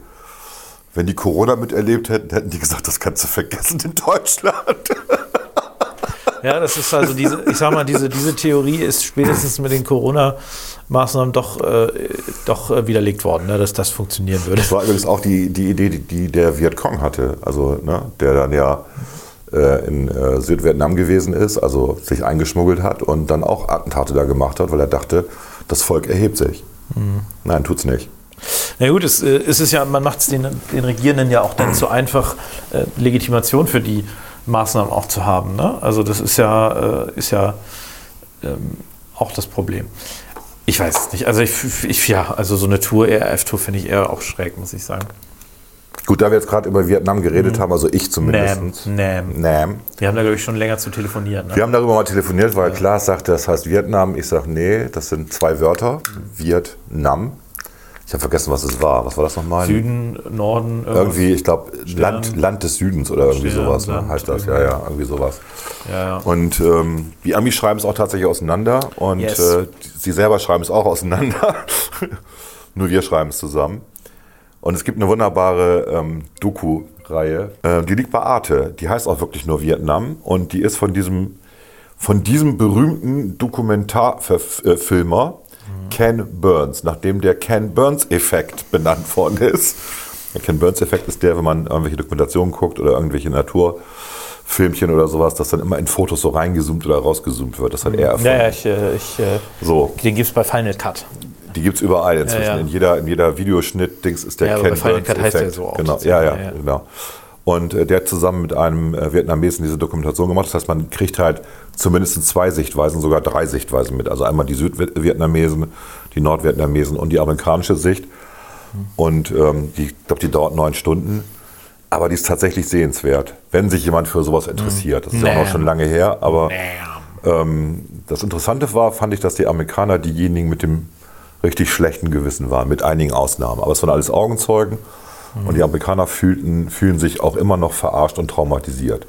Wenn die Corona miterlebt hätten, hätten die gesagt, das kannst du vergessen in Deutschland. Ja, das ist also diese, ich sag mal, diese, diese Theorie ist spätestens mit den Corona-Maßnahmen doch, äh, doch äh, widerlegt worden, ne, dass das funktionieren würde. Das war übrigens auch die, die Idee, die, die der Vietcong hatte. Also, ne, der dann ja äh, in äh, Südvietnam gewesen ist, also sich eingeschmuggelt hat und dann auch Attentate da gemacht hat, weil er dachte, das Volk erhebt sich. Nein, tut's nicht. Na gut, es, äh, es ist ja, man macht es den, den Regierenden ja auch dann zu einfach, äh, Legitimation für die Maßnahmen auch zu haben. Ne? Also das ist ja, äh, ist ja ähm, auch das Problem. Ich weiß es nicht. Also ich, ich ja, also so eine Tour, RF-Tour finde ich eher auch schräg, muss ich sagen. Gut, da wir jetzt gerade über Vietnam geredet haben, also ich zumindest. Nam, Nam. Nam. Wir haben da, glaube ich, schon länger zu telefonieren. Ne? Wir haben darüber mal telefoniert, weil Klaas sagte, das heißt Vietnam. Ich sage, nee, das sind zwei Wörter. Vietnam. Ich habe vergessen, was es war. Was war das nochmal? Süden, Norden, irgendwas. Irgendwie, ich glaube, Land, Land des Südens oder irgendwie Stern, sowas ne, heißt das. Ja, irgendwie. ja, irgendwie sowas. Ja, ja. Und ähm, die Amis schreiben es auch tatsächlich auseinander und Yes. äh, sie selber schreiben es auch auseinander. Nur wir schreiben es zusammen. Und es gibt eine wunderbare ähm, Doku-Reihe, äh, die liegt bei Arte. Die heißt auch wirklich nur Vietnam und die ist von diesem, von diesem berühmten Dokumentarfilmer Ken Burns, nachdem der Ken Burns-Effekt benannt worden ist. Der Ken Burns-Effekt ist der, wenn man irgendwelche Dokumentationen guckt oder irgendwelche Naturfilmchen oder sowas, dass dann immer in Fotos so reingezoomt oder rausgezoomt wird. Das hat er erfunden. ja, ja, ich, äh, ich, äh, So, den gibt es bei Final Cut. Die gibt es überall inzwischen. Ja, ja. In jeder, in jeder Videoschnitt-Dings ist der Ja, Ken Burns heißt der so auch Genau, ja, ja, Ja, ja. genau. Und äh, der hat zusammen mit einem äh, Vietnamesen diese Dokumentation gemacht. Das heißt, man kriegt halt zumindest zwei Sichtweisen, sogar drei Sichtweisen mit. Also einmal die Südvietnamesen, die Nordvietnamesen und die amerikanische Sicht. Und ähm, die, ich glaube, die dauert neun Stunden. Aber die ist tatsächlich sehenswert, wenn sich jemand für sowas interessiert. Das ist ja auch noch schon lange her, aber ähm, das Interessante war, fand ich, dass die Amerikaner diejenigen mit dem richtig schlechten Gewissen waren, mit einigen Ausnahmen. Aber es waren alles Augenzeugen und die Amerikaner fühlten, fühlen sich auch immer noch verarscht und traumatisiert.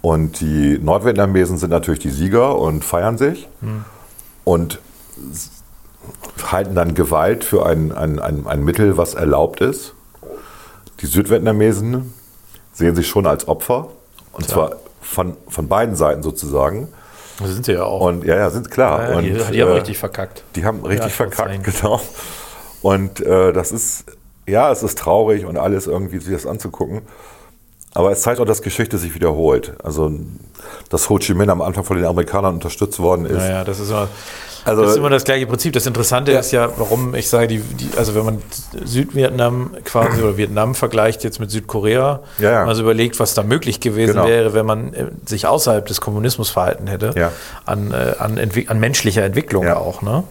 Und die Nordvietnamesen sind natürlich die Sieger und feiern sich und halten dann Gewalt für ein, ein, ein, ein Mittel, was erlaubt ist. Die Südvietnamesen sehen sich schon als Opfer, und Tja. zwar von, von beiden Seiten sozusagen. Das sind sie ja auch. Und ja, ja, sind klar. ja, und, die, die haben äh, richtig verkackt. die haben richtig Ja, verkackt, genau. Und äh, das ist, ja, es ist traurig und alles irgendwie sich das anzugucken. Aber es zeigt auch, dass Geschichte sich wiederholt. Also, dass Ho Chi Minh am Anfang von den Amerikanern unterstützt worden ist. Naja, das ist immer, Also- das ist immer das gleiche Prinzip. Das Interessante Ja. ist ja, warum ich sage, die, die, also wenn man Südvietnam quasi oder Vietnam vergleicht jetzt mit Südkorea, Ja, ja. also überlegt, was da möglich gewesen Genau. wäre, wenn man äh, sich außerhalb des Kommunismus verhalten hätte, Ja. an, äh, an, an menschlicher Entwicklung auch. Ne?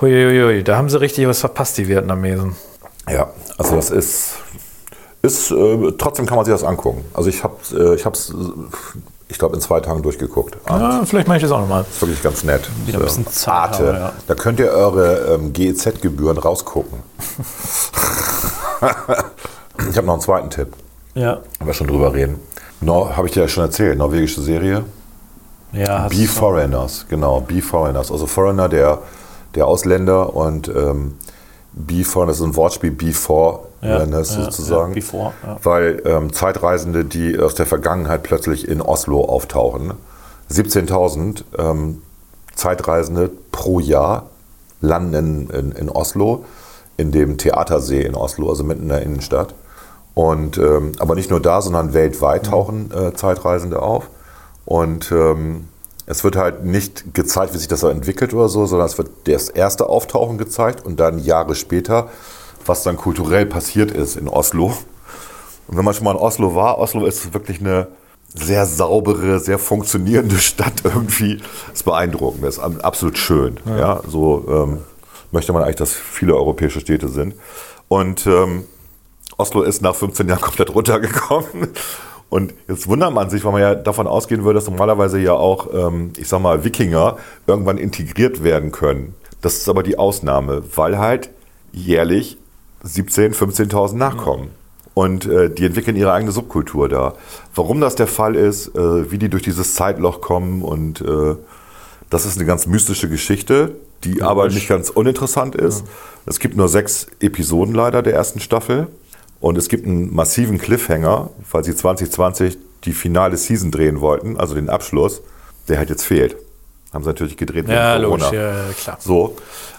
Huiuiui, da haben sie richtig was verpasst, die Vietnamesen. Ja, also das ist, ist äh, trotzdem kann man sich das angucken. Also ich habe äh, ich hab's, äh, ich glaube, in zwei Tagen durchgeguckt. Ja, vielleicht mache ich das auch nochmal. ist wirklich ganz nett. Wieder ein bisschen Zeit Arte. haben, ja. Da könnt ihr eure ähm, GEZ-Gebühren rausgucken. ich habe noch einen zweiten Tipp. Ja. Wenn wir schon drüber reden. No, habe ich dir ja schon erzählt, norwegische Serie. Ja, hast Be Foreigners, genau, Be Foreigners. Also Foreigner, der, der Ausländer und ähm, Be Foreigners ist ein Wortspiel, Be Foreigners ja, sozusagen. ja, before, ja. Weil ähm, Zeitreisende, die aus der Vergangenheit plötzlich in Oslo auftauchen, 17.000 ähm, Zeitreisende pro Jahr landen in, in, in Oslo, in dem Theatersee in Oslo, also mitten in der Innenstadt. Und, ähm, aber nicht nur da, sondern weltweit tauchen äh, Zeitreisende auf. Und ähm, es wird halt nicht gezeigt, wie sich das so entwickelt oder so, sondern es wird das erste Auftauchen gezeigt und dann Jahre später, was dann kulturell passiert ist in Oslo. Und wenn man schon mal in Oslo war, Oslo ist wirklich eine sehr saubere, sehr funktionierende Stadt irgendwie. Ist beeindruckend, ist ab- absolut schön. Ja. so ähm, möchte man eigentlich, dass viele europäische Städte sind. Und ähm, Oslo ist nach 15 Jahren komplett runtergekommen. Und jetzt wundert man sich, weil man ja davon ausgehen würde, dass normalerweise ja auch, ähm, ich sag mal, Wikinger irgendwann integriert werden können. Das ist aber die Ausnahme, weil halt jährlich 17.000, 15.000 nachkommen. Und äh, die entwickeln ihre eigene Subkultur da. Warum das der Fall ist, äh, wie die durch dieses Zeitloch kommen und äh, das ist eine ganz mystische Geschichte, die aber nicht ganz uninteressant ist. Es gibt nur sechs Episoden leider der ersten Staffel. Und es gibt einen massiven Cliffhanger, weil sie 2020 die finale Season drehen wollten, also den Abschluss, der halt jetzt fehlt. Haben sie natürlich gedreht Ja, wegen logisch, Corona. ja, ja, klar. So.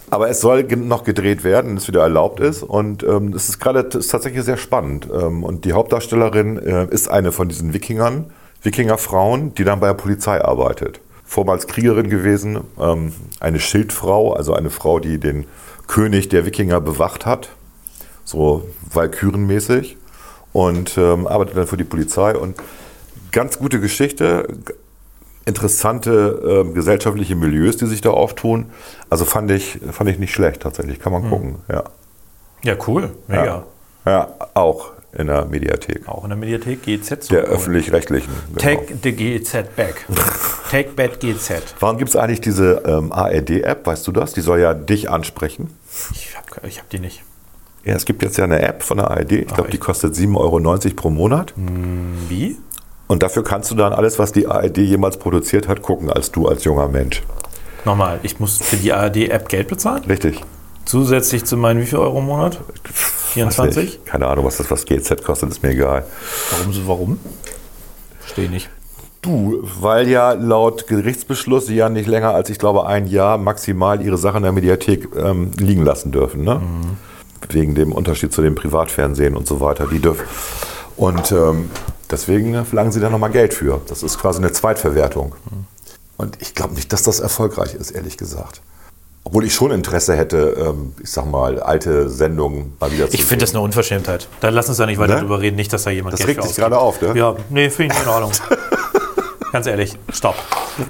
Aber es soll noch gedreht werden, wenn es wieder erlaubt ist. Und ähm, es ist gerade tatsächlich sehr spannend. Ähm, und die Hauptdarstellerin äh, ist eine von diesen Wikingern, Wikingerfrauen, die dann bei der Polizei arbeitet. Vormals Kriegerin gewesen, ähm, eine Schildfrau, also eine Frau, die den König der Wikinger bewacht hat, so Walkürenmäßig. Und ähm, arbeitet dann für die Polizei. Und ganz gute Geschichte, interessante ähm, gesellschaftliche Milieus, die sich da auftun. Also fand ich, fand ich nicht schlecht tatsächlich. Kann man gucken, ja. Ja, cool. Mega. ja. Ja, auch in der Mediathek. Auch in der Mediathek GZ. Der öffentlich-rechtlichen. genau. Take the GZ back. Take back GZ. Warum gibt es eigentlich diese ähm, ARD-App? Weißt du das? Die soll ja dich ansprechen. Ich habe ich hab die nicht. Ja, es gibt jetzt ja eine App von der ARD. Ich glaube, die echt? kostet 7,90 Euro pro Monat. Wie? Und dafür kannst du dann alles, was die ARD jemals produziert hat, gucken, als du als junger Mensch. Nochmal, ich muss für die ARD-App Geld bezahlen? Richtig. Zusätzlich zu meinen wie viel Euro im Monat? Weiß 24? nicht. Keine Ahnung, was das was GZ kostet, ist mir egal. Warum so, warum? Verstehe nicht. Du, weil ja laut Gerichtsbeschluss sie ja nicht länger als, ich glaube, ein Jahr maximal ihre Sachen in der Mediathek ähm, liegen lassen dürfen. Ne? Wegen dem Unterschied zu dem Privatfernsehen und so weiter. Die dürfen. Und ähm, deswegen verlangen sie da nochmal Geld für. Das ist quasi eine Zweitverwertung. Und ich glaube nicht, dass das erfolgreich ist, ehrlich gesagt. Obwohl ich schon Interesse hätte, ähm, ich sag mal, alte Sendungen mal wieder zu Ich finde das eine Unverschämtheit. Da lass uns da nicht weiter Ne? drüber reden. Nicht, dass da jemand Das Geld regt dich ausgibt. gerade auf, ne? Ja, nee, finde ich in Ordnung. Ganz ehrlich, stopp.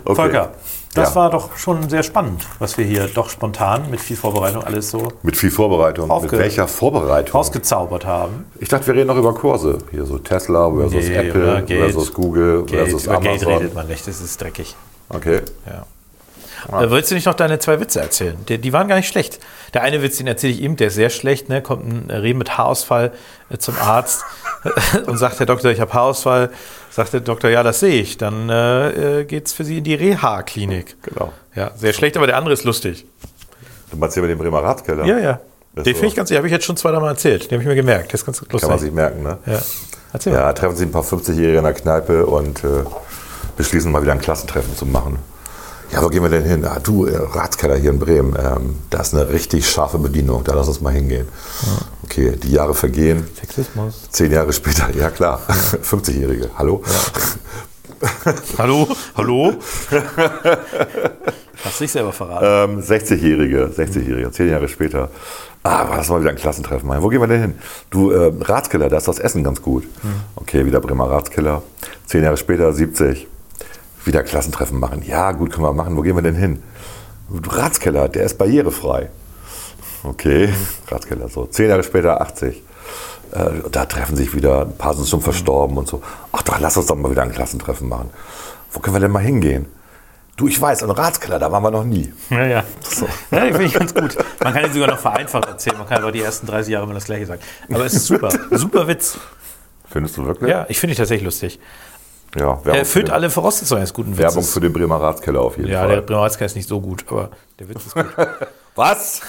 Okay. Volker, das Ja. war doch schon sehr spannend, was wir hier doch spontan mit viel Vorbereitung alles so Mit viel Vorbereitung. Mit welcher Vorbereitung? rausgezaubert haben. Ich dachte, wir reden noch über Kurse. Hier so Tesla versus Nee, Apple Geld. versus Google Geld, versus über Geld redet man nicht, das ist dreckig. Okay. Ja. Äh, willst du nicht noch deine zwei Witze erzählen? Die, die waren gar nicht schlecht. Der eine Witz, den erzähle ich ihm, der ist sehr schlecht. Ne? Kommt ein Reh mit Haarausfall äh, zum Arzt und sagt der Doktor, ich habe Haarausfall. Sagt der Doktor, ja, das sehe ich. Dann äh, geht es für Sie in die Reha-Klinik. Genau. Ja, sehr schlecht, aber der andere ist lustig. Du meinst hier mit dem Bremer Ratskeller? Ja, ja. Das Den finde ich ganz, den habe ich jetzt schon zweimal erzählt. Den habe ich mir gemerkt. Der ist ganz lustig. Kann man sich merken, ne? ja. Erzähl mal. Ja, treffen sich ein paar 50-Jährige in der Kneipe und äh, beschließen mal wieder ein Klassentreffen zu machen. Ja, wo gehen wir denn hin? Ah, du, äh, Ratskeller hier in Bremen, ähm, da ist eine richtig scharfe Bedienung, da lass uns mal hingehen. Okay, die Jahre vergehen, Sexismus. zehn Jahre später, ja klar, 50-Jährige, hallo? Hallo? Hallo? Hast dich selber verraten. Ähm, 60-Jährige, 60-Jährige, zehn Jahre später. Ah, lass mal wieder ein Klassentreffen. Wo gehen wir denn hin? Du, äh, Ratskeller, da ist das Essen ganz gut. Okay, wieder Bremer Ratskeller. Zehn Jahre später, 70. Wieder Klassentreffen machen. Ja, gut, können wir machen. Wo gehen wir denn hin? Du, Ratskeller, der ist barrierefrei. Okay, Ratskeller, so. Zehn Jahre später, 80. Äh, da treffen sich wieder, ein paar sind schon verstorben und so. Ach doch, lass uns doch mal wieder ein Klassentreffen machen. Wo können wir denn mal hingehen? Du, ich weiß, ein Ratskeller, da waren wir noch nie. Ja, ja. ja die finde ich ganz gut. Man kann ihn sogar noch vereinfacht erzählen. Man kann aber die ersten 30 Jahre immer das Gleiche sagen. Aber es ist super. Super Witz. Findest du wirklich? Ja, ich finde ihn tatsächlich lustig. Ja, Werbung, Er erfüllt alle Voraussetzungen eines guten den, Werbung Witzes. für den Bremer Ratskeller auf jeden Ja, der Fall. Bremer Ratskeller ist nicht so gut, aber der Witz ist gut. Was?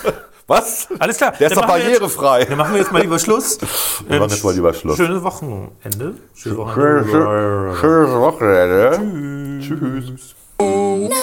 Was? Alles klar. Der ist doch barrierefrei. Jetzt, dann machen wir jetzt mal lieber Schluss. Wir machen jetzt mal lieber Schluss. Schönes Wochenende. Schönes Wochenende. Schönes Wochenende. Tschüss. Na,